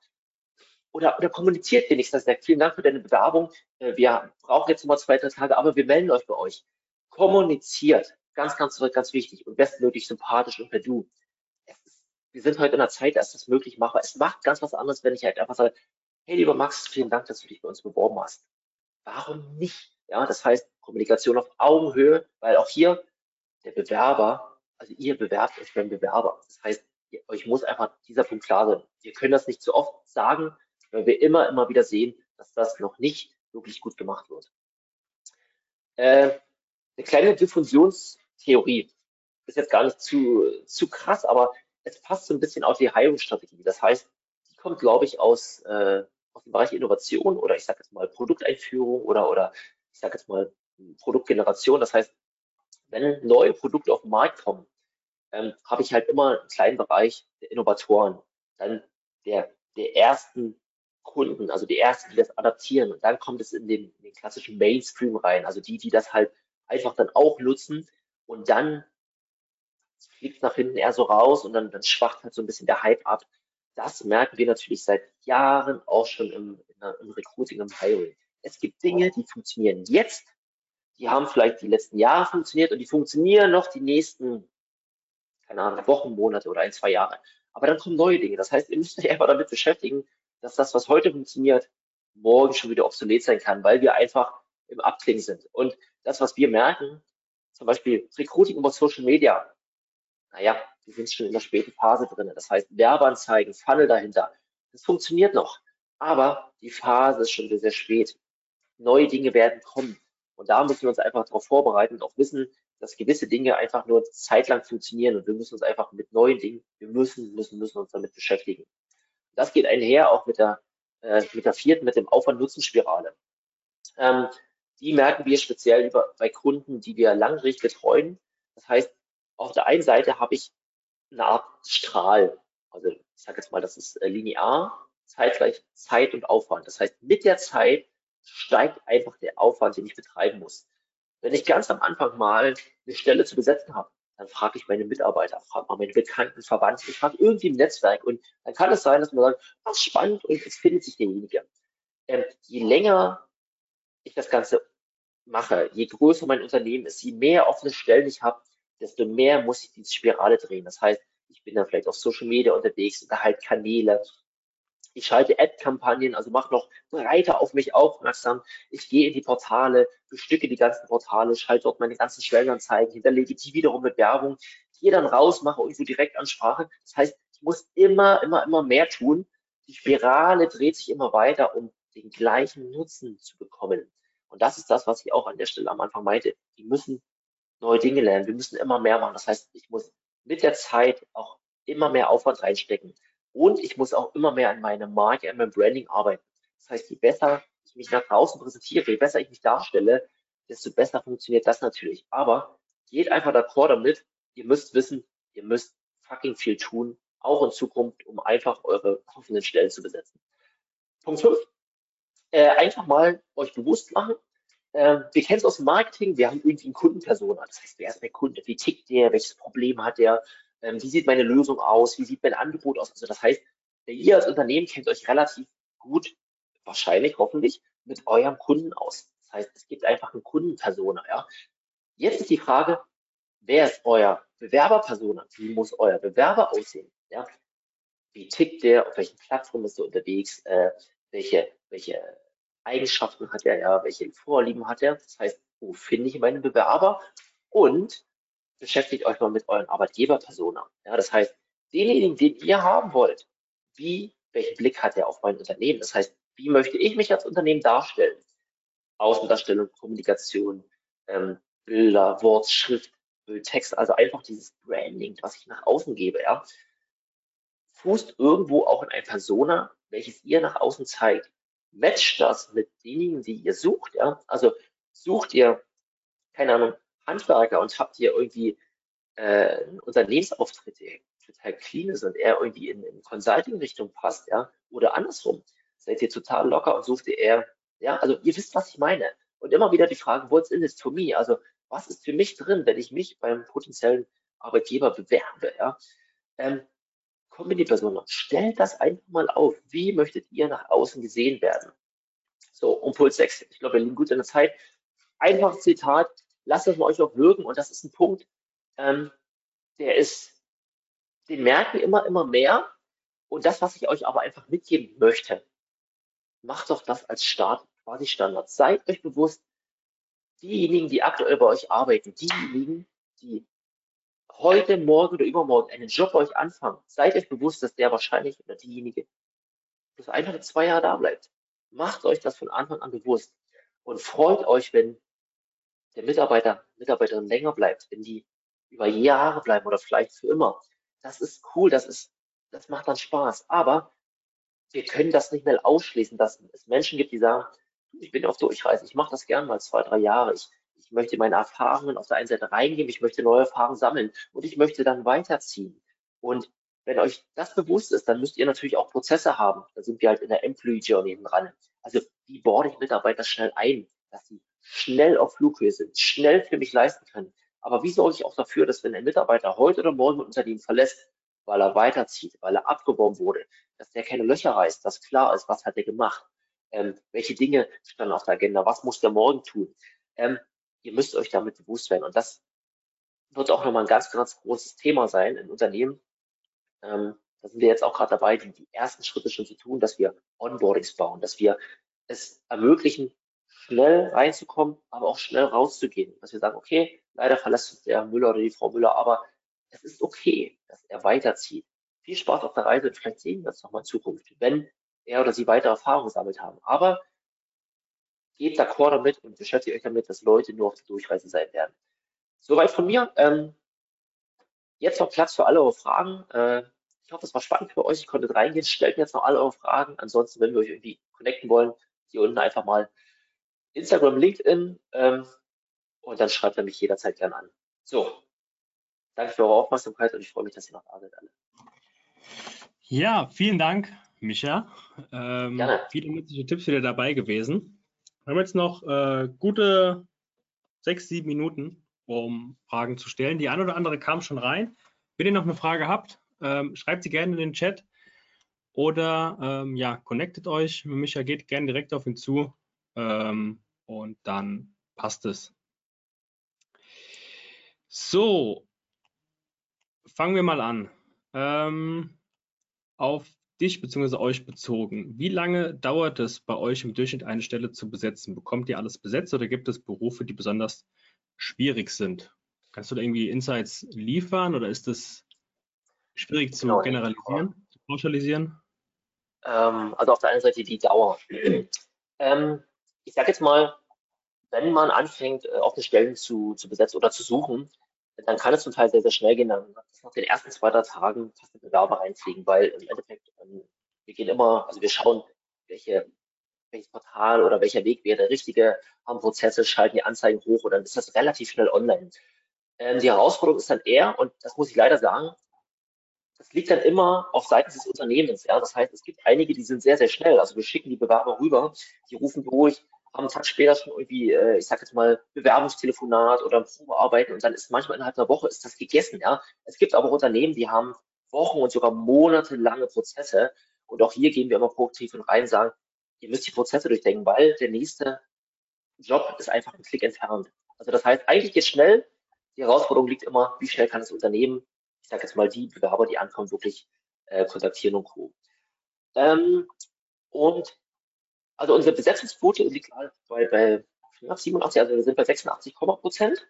Oder, oder kommuniziert wenigstens, sagt, vielen Dank für deine Bewerbung, äh, wir brauchen jetzt nochmal zwei, drei Tage, aber wir melden euch bei euch. Kommuniziert, ganz, ganz, ganz wichtig und bestmöglich sympathisch und per Du. wir sind heute in einer Zeit, da ist das möglich machbar. Es macht ganz was anderes, wenn ich halt einfach sage, hey lieber Max, vielen Dank, dass du dich bei uns beworben hast. Warum nicht? Ja, das heißt Kommunikation auf Augenhöhe, weil auch hier der Bewerber, also ihr bewerbt euch beim Bewerber. Das heißt, ihr, euch muss einfach dieser Punkt klar sein. Wir können das nicht zu oft sagen, weil wir immer, immer wieder sehen, dass das noch nicht wirklich gut gemacht wird. Äh, eine kleine Diffusionstheorie ist jetzt gar nicht zu, zu krass, aber es passt so ein bisschen auf die Hiring-Strategie. Das heißt, die kommt, glaube ich, aus, äh, aus dem Bereich Innovation oder ich sage jetzt mal Produkteinführung oder, oder ich sage jetzt mal Produktgeneration. Das heißt, wenn neue Produkte auf den Markt kommen, ähm, habe ich halt immer einen kleinen Bereich der Innovatoren, dann der, der ersten Kunden, also die ersten, die das adaptieren. Und dann kommt es in den, in den klassischen Mainstream rein, also die, die das halt einfach dann auch nutzen und dann fliegt nach hinten eher so raus und dann, dann schwacht halt so ein bisschen der Hype ab. Das merken wir natürlich seit Jahren auch schon im, im Recruiting, im Hiring. Es gibt Dinge, die funktionieren jetzt, die haben vielleicht die letzten Jahre funktioniert und die funktionieren noch die nächsten, keine Ahnung, Wochen, Monate oder ein, zwei Jahre. Aber dann kommen neue Dinge. Das heißt, ihr müsst euch einfach damit beschäftigen, dass das, was heute funktioniert, morgen schon wieder obsolet sein kann, weil wir einfach im Abklingen sind. Und das, was wir merken, zum Beispiel Recruiting über Social Media, naja, die sind schon in der späten Phase drin. Das heißt, Werbeanzeigen, Funnel dahinter, das funktioniert noch. Aber die Phase ist schon sehr, sehr spät. Neue Dinge werden kommen. Und da müssen wir uns einfach darauf vorbereiten und auch wissen, dass gewisse Dinge einfach nur zeitlang funktionieren und wir müssen uns einfach mit neuen Dingen, wir müssen, müssen, müssen uns damit beschäftigen. Das geht einher auch mit der, äh, mit der vierten, mit dem Aufwand-Nutzen-Spirale. Ähm, die merken wir speziell über, bei Kunden, die wir langjährig betreuen. Das heißt, auf der einen Seite habe ich eine Art Strahl. Also ich sage jetzt mal, das ist äh, linear, zeitgleich Zeit und Aufwand. Das heißt, mit der Zeit steigt einfach der Aufwand, den ich betreiben muss. Wenn ich ganz am Anfang mal eine Stelle zu besetzen habe, dann frage ich meine Mitarbeiter, frage mal meine Bekannten, Verwandten, ich frage irgendwie im Netzwerk und dann kann es sein, dass man sagt, ach spannend und es findet sich derjenige. Ähm, je länger ich das Ganze mache, je größer mein Unternehmen ist, je mehr offene Stellen ich habe, desto mehr muss ich diese Spirale drehen. Das heißt, ich bin dann vielleicht auf Social Media unterwegs oder halt Kanäle. Ich schalte Ad-Kampagnen, also mache noch breiter auf mich aufmerksam. Ich gehe in die Portale, bestücke die ganzen Portale, schalte dort meine ganzen Stellenanzeigen, hinterlege die wiederum mit Werbung, gehe dann raus, mache irgendwo Direktansprache. Das heißt, ich muss immer, immer, immer mehr tun. Die Spirale dreht sich immer weiter, um den gleichen Nutzen zu bekommen. Und das ist das, was ich auch an der Stelle am Anfang meinte. Die müssen neue Dinge lernen. Wir müssen immer mehr machen. Das heißt, ich muss mit der Zeit auch immer mehr Aufwand reinstecken. Und ich muss auch immer mehr an meiner Marke, an meinem Branding arbeiten. Das heißt, je besser ich mich nach draußen präsentiere, je besser ich mich darstelle, desto besser funktioniert das natürlich. Aber geht einfach d'accord damit. Ihr müsst wissen, ihr müsst fucking viel tun, auch in Zukunft, um einfach eure offenen Stellen zu besetzen. Punkt 5. Äh, einfach mal euch bewusst machen, äh, wir kennen es aus dem Marketing, wir haben irgendwie einen Kundenpersona. Das heißt, wer ist mein Kunde? Wie tickt der? Welches Problem hat der? Ähm, wie sieht meine Lösung aus? Wie sieht mein Angebot aus? Also das heißt, ihr als Unternehmen kennt euch relativ gut, wahrscheinlich, hoffentlich, mit eurem Kunden aus. Das heißt, es gibt einfach einen Kundenpersona. Ja? Jetzt ist die Frage, wer ist euer Bewerberpersona? Wie muss euer Bewerber aussehen? Ja? Wie tickt der? Auf welchen Plattformen ist er unterwegs? Äh, welche, welche Eigenschaften hat er, ja, welche Vorlieben hat er. Das heißt, wo finde ich meine Bewerber? Und beschäftigt euch mal mit euren Arbeitgeberpersona. Ja, das heißt, denjenigen, den ihr haben wollt, wie, welchen Blick hat er auf mein Unternehmen? Das heißt, wie möchte ich mich als Unternehmen darstellen? Außendarstellung, Kommunikation, ähm, Bilder, Wort, Schrift, Text, also einfach dieses Branding, was ich nach außen gebe, ja, fußt irgendwo auch in ein Persona, welches ihr nach außen zeigt matcht das mit denjenigen, die ihr sucht, ja? Also sucht ihr, keine Ahnung, Handwerker und habt ihr irgendwie äh, Unternehmensauftritt, total clean ist und er irgendwie in, in Consulting-Richtung passt, ja? Oder andersrum, seid ihr total locker und sucht ihr eher, ja? Also ihr wisst, was ich meine. Und immer wieder die Frage, what's in it for me? Also, was ist für mich drin, wenn ich mich beim potenziellen Arbeitgeber bewerbe? Ja? Ähm, kommt die Person, stellt das einfach mal auf. Wie möchtet ihr nach außen gesehen werden? So, und Puls 6. Ich glaube, wir liegen gut in der Zeit. Einfach Zitat, lasst es mal euch auch wirken. Und das ist ein Punkt, ähm, der ist, den merken immer, immer mehr. Und das, was ich euch aber einfach mitgeben möchte, macht doch das als Start quasi Standard. Seid euch bewusst, diejenigen, die aktuell bei euch arbeiten, diejenigen, die heute, morgen oder übermorgen einen Job bei euch anfangen, seid euch bewusst, dass der wahrscheinlich oder diejenige bis einfach zwei Jahre da bleibt. Macht euch das von Anfang an bewusst und freut euch, wenn der Mitarbeiter, Mitarbeiterin länger bleibt, wenn die über Jahre bleiben oder vielleicht für immer. Das ist cool, das ist, das macht dann Spaß. Aber wir können das nicht mehr ausschließen, dass es Menschen gibt, die sagen, ich bin auf Durchreise, ich mache das gern mal zwei, drei Jahre. Ich, ich möchte meine Erfahrungen auf der einen Seite reingeben, ich möchte neue Erfahrungen sammeln und ich möchte dann weiterziehen. Und wenn euch das bewusst ist, dann müsst ihr natürlich auch Prozesse haben. Da sind wir halt in der Employee Journey dran. Also wie bohre ich Mitarbeiter schnell ein, dass sie schnell auf Flughöhe sind, schnell für mich leisten können. Aber wie sorge ich auch dafür, dass wenn ein Mitarbeiter heute oder morgen ein Unternehmen verlässt, weil er weiterzieht, weil er abgeworben wurde, dass der keine Löcher reißt, dass klar ist, was hat er gemacht, ähm, welche Dinge standen auf der Agenda, was muss der morgen tun. Ähm, ihr müsst euch damit bewusst werden. Und das wird auch nochmal ein ganz, ganz großes Thema sein in Unternehmen. Ähm, da sind wir jetzt auch gerade dabei, die, die ersten Schritte schon zu tun, dass wir Onboardings bauen, dass wir es ermöglichen, schnell reinzukommen, aber auch schnell rauszugehen. Dass wir sagen, okay, leider verlässt uns der Müller oder die Frau Müller, aber es ist okay, dass er weiterzieht. Viel Spaß auf der Reise und vielleicht sehen wir uns nochmal in Zukunft, wenn er oder sie weitere Erfahrungen gesammelt haben. Aber geht d'accord damit und beschäftigt euch damit, dass Leute nur auf der Durchreise sein werden. Soweit von mir. Ähm, jetzt noch Platz für alle eure Fragen. Äh, ich hoffe, es war spannend für euch. Ich konnte reingehen. Stellt mir jetzt noch alle eure Fragen. Ansonsten, wenn wir euch irgendwie connecten wollen, hier unten einfach mal Instagram, LinkedIn ähm, und dann schreibt er mich jederzeit gern an. So, danke für eure Aufmerksamkeit und ich freue mich, dass ihr noch da seid alle. Ja, vielen Dank, Micha. Ähm, Gerne. Viele nützliche Tipps wieder dabei gewesen. Wir haben jetzt noch äh, gute sechs, sieben Minuten, um Fragen zu stellen. Die eine oder andere kam schon rein. Wenn ihr noch eine Frage habt, ähm, schreibt sie gerne in den Chat oder ähm, ja, connectet euch mit Micha, geht gerne direkt auf ihn zu ähm, und dann passt es. So, fangen wir mal an. Ähm, auf dich bzw. euch bezogen. Wie lange dauert es bei euch im Durchschnitt eine Stelle zu besetzen? Bekommt ihr alles besetzt oder gibt es Berufe, die besonders schwierig sind? Kannst du da irgendwie Insights liefern oder ist es schwierig zu genau. generalisieren, zu pauschalisieren? Ähm, also auf der einen Seite die Dauer. ähm, ich sage jetzt mal, wenn man anfängt, äh, offene Stellen zu, zu besetzen oder zu suchen, dann kann es zum Teil sehr, sehr schnell gehen. Dann nach den ersten zwei, drei Tagen fast eine Bewerber reinfliegen, weil im Endeffekt, ähm, wir gehen immer, also wir schauen, welche, welches Portal oder welcher Weg wäre der richtige, haben Prozesse, schalten die Anzeigen hoch und dann ist das relativ schnell online. Ähm, die Herausforderung ist dann eher, und das muss ich leider sagen, das liegt dann immer auf Seiten des Unternehmens. Ja? Das heißt, es gibt einige, die sind sehr, sehr schnell. Also wir schicken die Bewerber rüber, die rufen durch, haben einen Tag später schon irgendwie, äh, ich sage jetzt mal, Bewerbungstelefonat oder Probearbeiten und dann ist manchmal innerhalb einer Woche ist das gegessen. Ja? Es gibt aber Unternehmen, die haben Wochen und sogar monatelange Prozesse. Und auch hier gehen wir immer proaktiv und rein und sagen, ihr müsst die Prozesse durchdenken, weil der nächste Job ist einfach ein Klick entfernt. Also das heißt, eigentlich geht schnell. Die Herausforderung liegt immer, wie schnell kann das Unternehmen sage jetzt mal, die Bewerber, die ankommen, wirklich äh, kontaktieren und Co. Ähm, und also unsere Besetzungsquote liegt bei, bei 87, also wir sind bei 86, Prozent.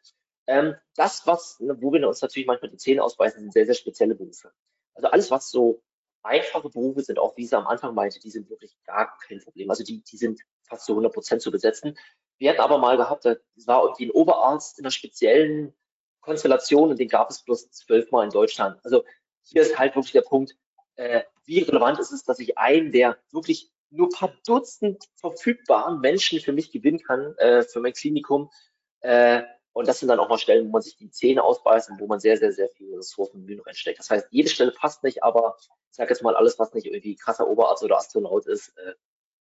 Ähm, das, was, wo wir uns natürlich manchmal die Zähne ausbeißen, sind sehr, sehr spezielle Berufe. Also alles, was so einfache Berufe sind, auch wie sie am Anfang meinte, die sind wirklich gar kein Problem. Also die, die sind fast zu 100 Prozent zu besetzen. Wir hatten aber mal gehabt, das war irgendwie ein Oberarzt in einer speziellen Konstellationen, den gab es bloß zwölfmal in Deutschland. Also hier ist halt wirklich der Punkt, äh, wie relevant ist es, dass ich einen der wirklich nur paar Dutzend verfügbaren Menschen für mich gewinnen kann, äh, für mein Klinikum. Äh, und das sind dann auch mal Stellen, wo man sich die Zähne ausbeißt und wo man sehr, sehr, sehr viele Ressourcen und Mühen reinsteckt. Das heißt, jede Stelle passt nicht, aber ich sage jetzt mal, alles, was nicht irgendwie krasser Oberarzt oder Astronaut ist, äh,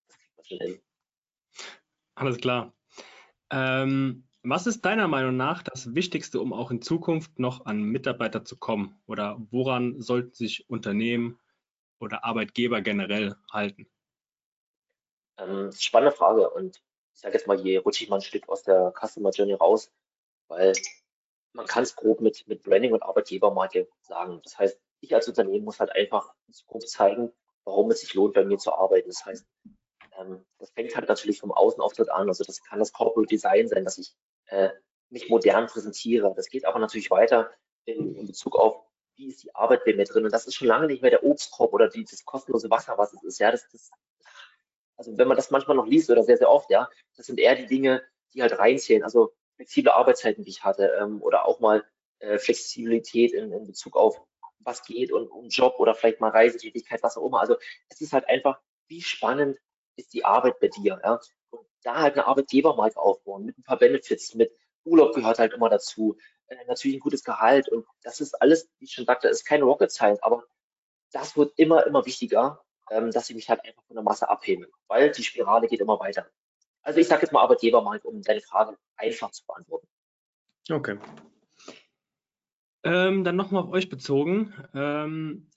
das kriegt man schon hin. Alles klar. Ähm, was ist deiner Meinung nach das Wichtigste, um auch in Zukunft noch an Mitarbeiter zu kommen? Oder woran sollten sich Unternehmen oder Arbeitgeber generell halten? Ähm, spannende Frage. Und ich sage jetzt mal, hier rutsche ich mal ein Stück aus der Customer Journey raus, weil man kann es grob mit, mit Branding und Arbeitgebermarke sagen. Das heißt, ich als Unternehmen muss halt einfach in Zukunft zeigen, warum es sich lohnt, bei mir zu arbeiten. Das heißt, ähm, das fängt halt natürlich vom Außenauftritt an. Also das kann das Corporate Design sein, dass ich äh, mich modern präsentiere. Das geht aber natürlich weiter in, in Bezug auf, wie ist die Arbeit bei mir drin. Und das ist schon lange nicht mehr der Obstkorb oder die, das kostenlose Wasser, was es ist. Ja, das, das, also wenn man das manchmal noch liest oder sehr, sehr oft, ja, das sind eher die Dinge, die halt reinzählen. Also flexible Arbeitszeiten, die ich hatte, ähm, oder auch mal äh, Flexibilität in, in Bezug auf was geht und um Job oder vielleicht mal Reisetätigkeit, was auch immer. Also es ist halt einfach, wie spannend ist die Arbeit bei dir, ja? Da halt eine Arbeitgebermarke aufbauen mit ein paar Benefits, mit Urlaub gehört halt immer dazu, äh, natürlich ein gutes Gehalt und das ist alles, wie ich schon sagte, ist keine Rocket Science, aber das wird immer, immer wichtiger, ähm, dass ich mich halt einfach von der Masse abhebe, weil die Spirale geht immer weiter. Also ich sage jetzt mal Arbeitgebermarke, um deine Frage einfach zu beantworten. Okay. Ähm, dann nochmal auf euch bezogen. Ähm,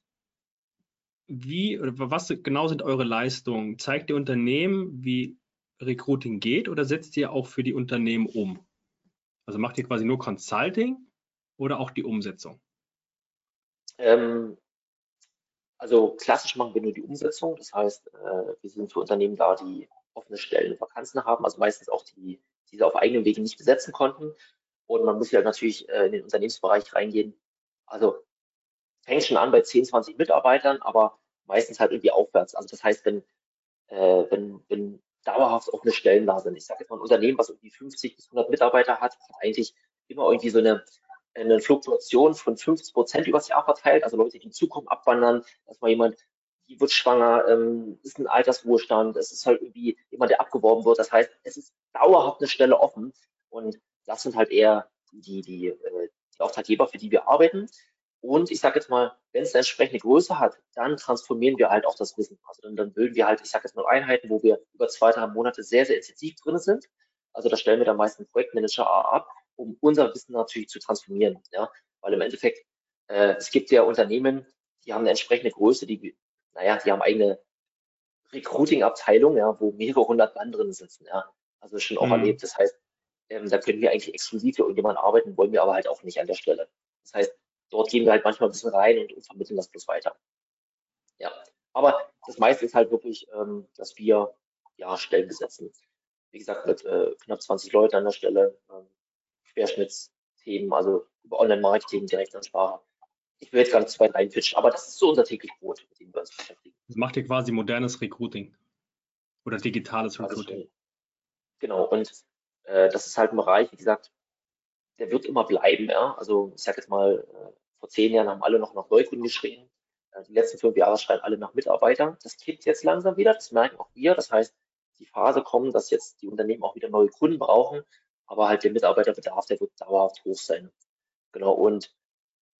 wie oder was genau sind eure Leistungen? Zeigt ihr Unternehmen, wie Recruiting geht oder setzt ihr auch für die Unternehmen um? Also macht ihr quasi nur Consulting oder auch die Umsetzung? Ähm, also klassisch machen wir nur die Umsetzung. Das heißt, äh, wir sind für Unternehmen da, die offene Stellen und Vakanzen haben, also meistens auch die, die sie auf eigenem Wege nicht besetzen konnten. Und man muss ja natürlich äh, in den Unternehmensbereich reingehen. Also fängt schon an bei 10, 20 Mitarbeitern, aber meistens halt irgendwie aufwärts. Also das heißt, wenn, äh, wenn, wenn dauerhaft offene Stellen da sind, ich sage jetzt mal ein Unternehmen, was irgendwie 50 bis 100 Mitarbeiter hat, hat eigentlich immer irgendwie so eine, eine Fluktuation von 50 Prozent übers Jahr verteilt. Also Leute, die zukommen, abwandern, dass mal jemand, die wird schwanger, ähm, ist ein Altersruhestand, es ist halt irgendwie jemand, der abgeworben wird. Das heißt, es ist dauerhaft eine Stelle offen und das sind halt eher die, die, äh, die Auftraggeber, für die wir arbeiten. Und ich sage jetzt mal, wenn es eine entsprechende Größe hat, dann transformieren wir halt auch das Wissen. Also dann, dann bilden wir halt, ich sage jetzt mal Einheiten, wo wir über zwei, drei Monate sehr, sehr intensiv drin sind. Also da stellen wir dann meist einen Projektmanager ab, um unser Wissen natürlich zu transformieren. Ja? Weil im Endeffekt, äh, es gibt ja Unternehmen, die haben eine entsprechende Größe, die, naja, die haben eigene Recruiting-Abteilung, ja, wo mehrere hundert Mann drin sitzen. Ja? Also schon auch mhm. erlebt. Das heißt, ähm, da können wir eigentlich exklusiv für irgendjemanden arbeiten, wollen wir aber halt auch nicht an der Stelle. Das heißt, dort gehen wir halt manchmal ein bisschen rein und, und vermitteln das bloß weiter. Ja, aber das meiste ist halt wirklich, ähm, dass wir ja Stellen besetzen. Wie gesagt, mit äh, knapp 20 Leuten an der Stelle, ähm, Querschnittsthemen, also über Online-Marketing, Direktansprache. Ich will jetzt gar nicht zu weit reinfitschen, aber das ist so unser täglich Brot, mit dem wir uns beschäftigen. Das macht ihr quasi modernes Recruiting oder digitales Recruiting. Genau, und äh, das ist halt ein Bereich, wie gesagt, der wird immer bleiben. Ja? Also ich sage jetzt mal, äh, vor zehn Jahren haben alle noch nach Neukunden geschrien. Äh, die letzten fünf Jahre schreien alle nach Mitarbeitern. Das kippt jetzt langsam wieder, das merken auch wir. Das heißt, die Phase kommt, dass jetzt die Unternehmen auch wieder neue Kunden brauchen, aber halt der Mitarbeiterbedarf, der wird dauerhaft hoch sein. Genau, und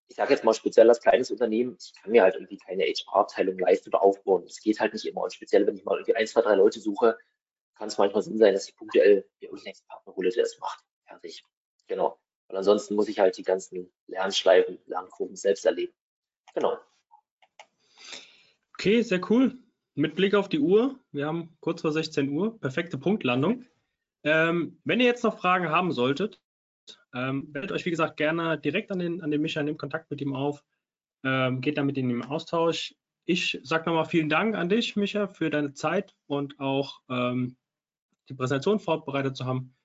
ich sage jetzt mal speziell als kleines Unternehmen, ich kann mir halt irgendwie keine HR-Abteilung leisten oder aufbauen. Das geht halt nicht immer. Und speziell, wenn ich mal irgendwie ein, zwei, drei Leute suche, kann es manchmal Sinn sein, dass ich punktuell mir irgendeinen Partner hole, der das macht. Fertig. Genau. Weil ansonsten muss ich halt die ganzen Lernschleifen, Lernkurven selbst erleben. Genau. Okay, sehr cool. Mit Blick auf die Uhr, wir haben kurz vor 16 Uhr, perfekte Punktlandung. Ähm, wenn ihr jetzt noch Fragen haben solltet, ähm, meldet euch wie gesagt gerne direkt an den, an den Micha, nehmt Kontakt mit ihm auf, ähm, geht dann mit ihm im Austausch. Ich sage nochmal vielen Dank an dich, Micha, für deine Zeit und auch ähm, die Präsentation vorbereitet zu haben.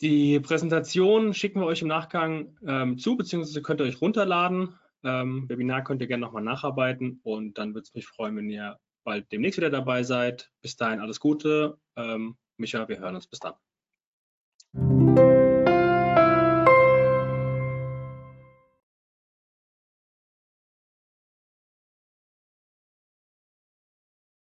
Die Präsentation schicken wir euch im Nachgang ähm, zu, beziehungsweise könnt ihr euch runterladen. Ähm, Webinar könnt ihr gerne nochmal nacharbeiten und dann würde es mich freuen, wenn ihr bald demnächst wieder dabei seid. Bis dahin alles Gute. Ähm, Micha, wir hören uns. Bis dann.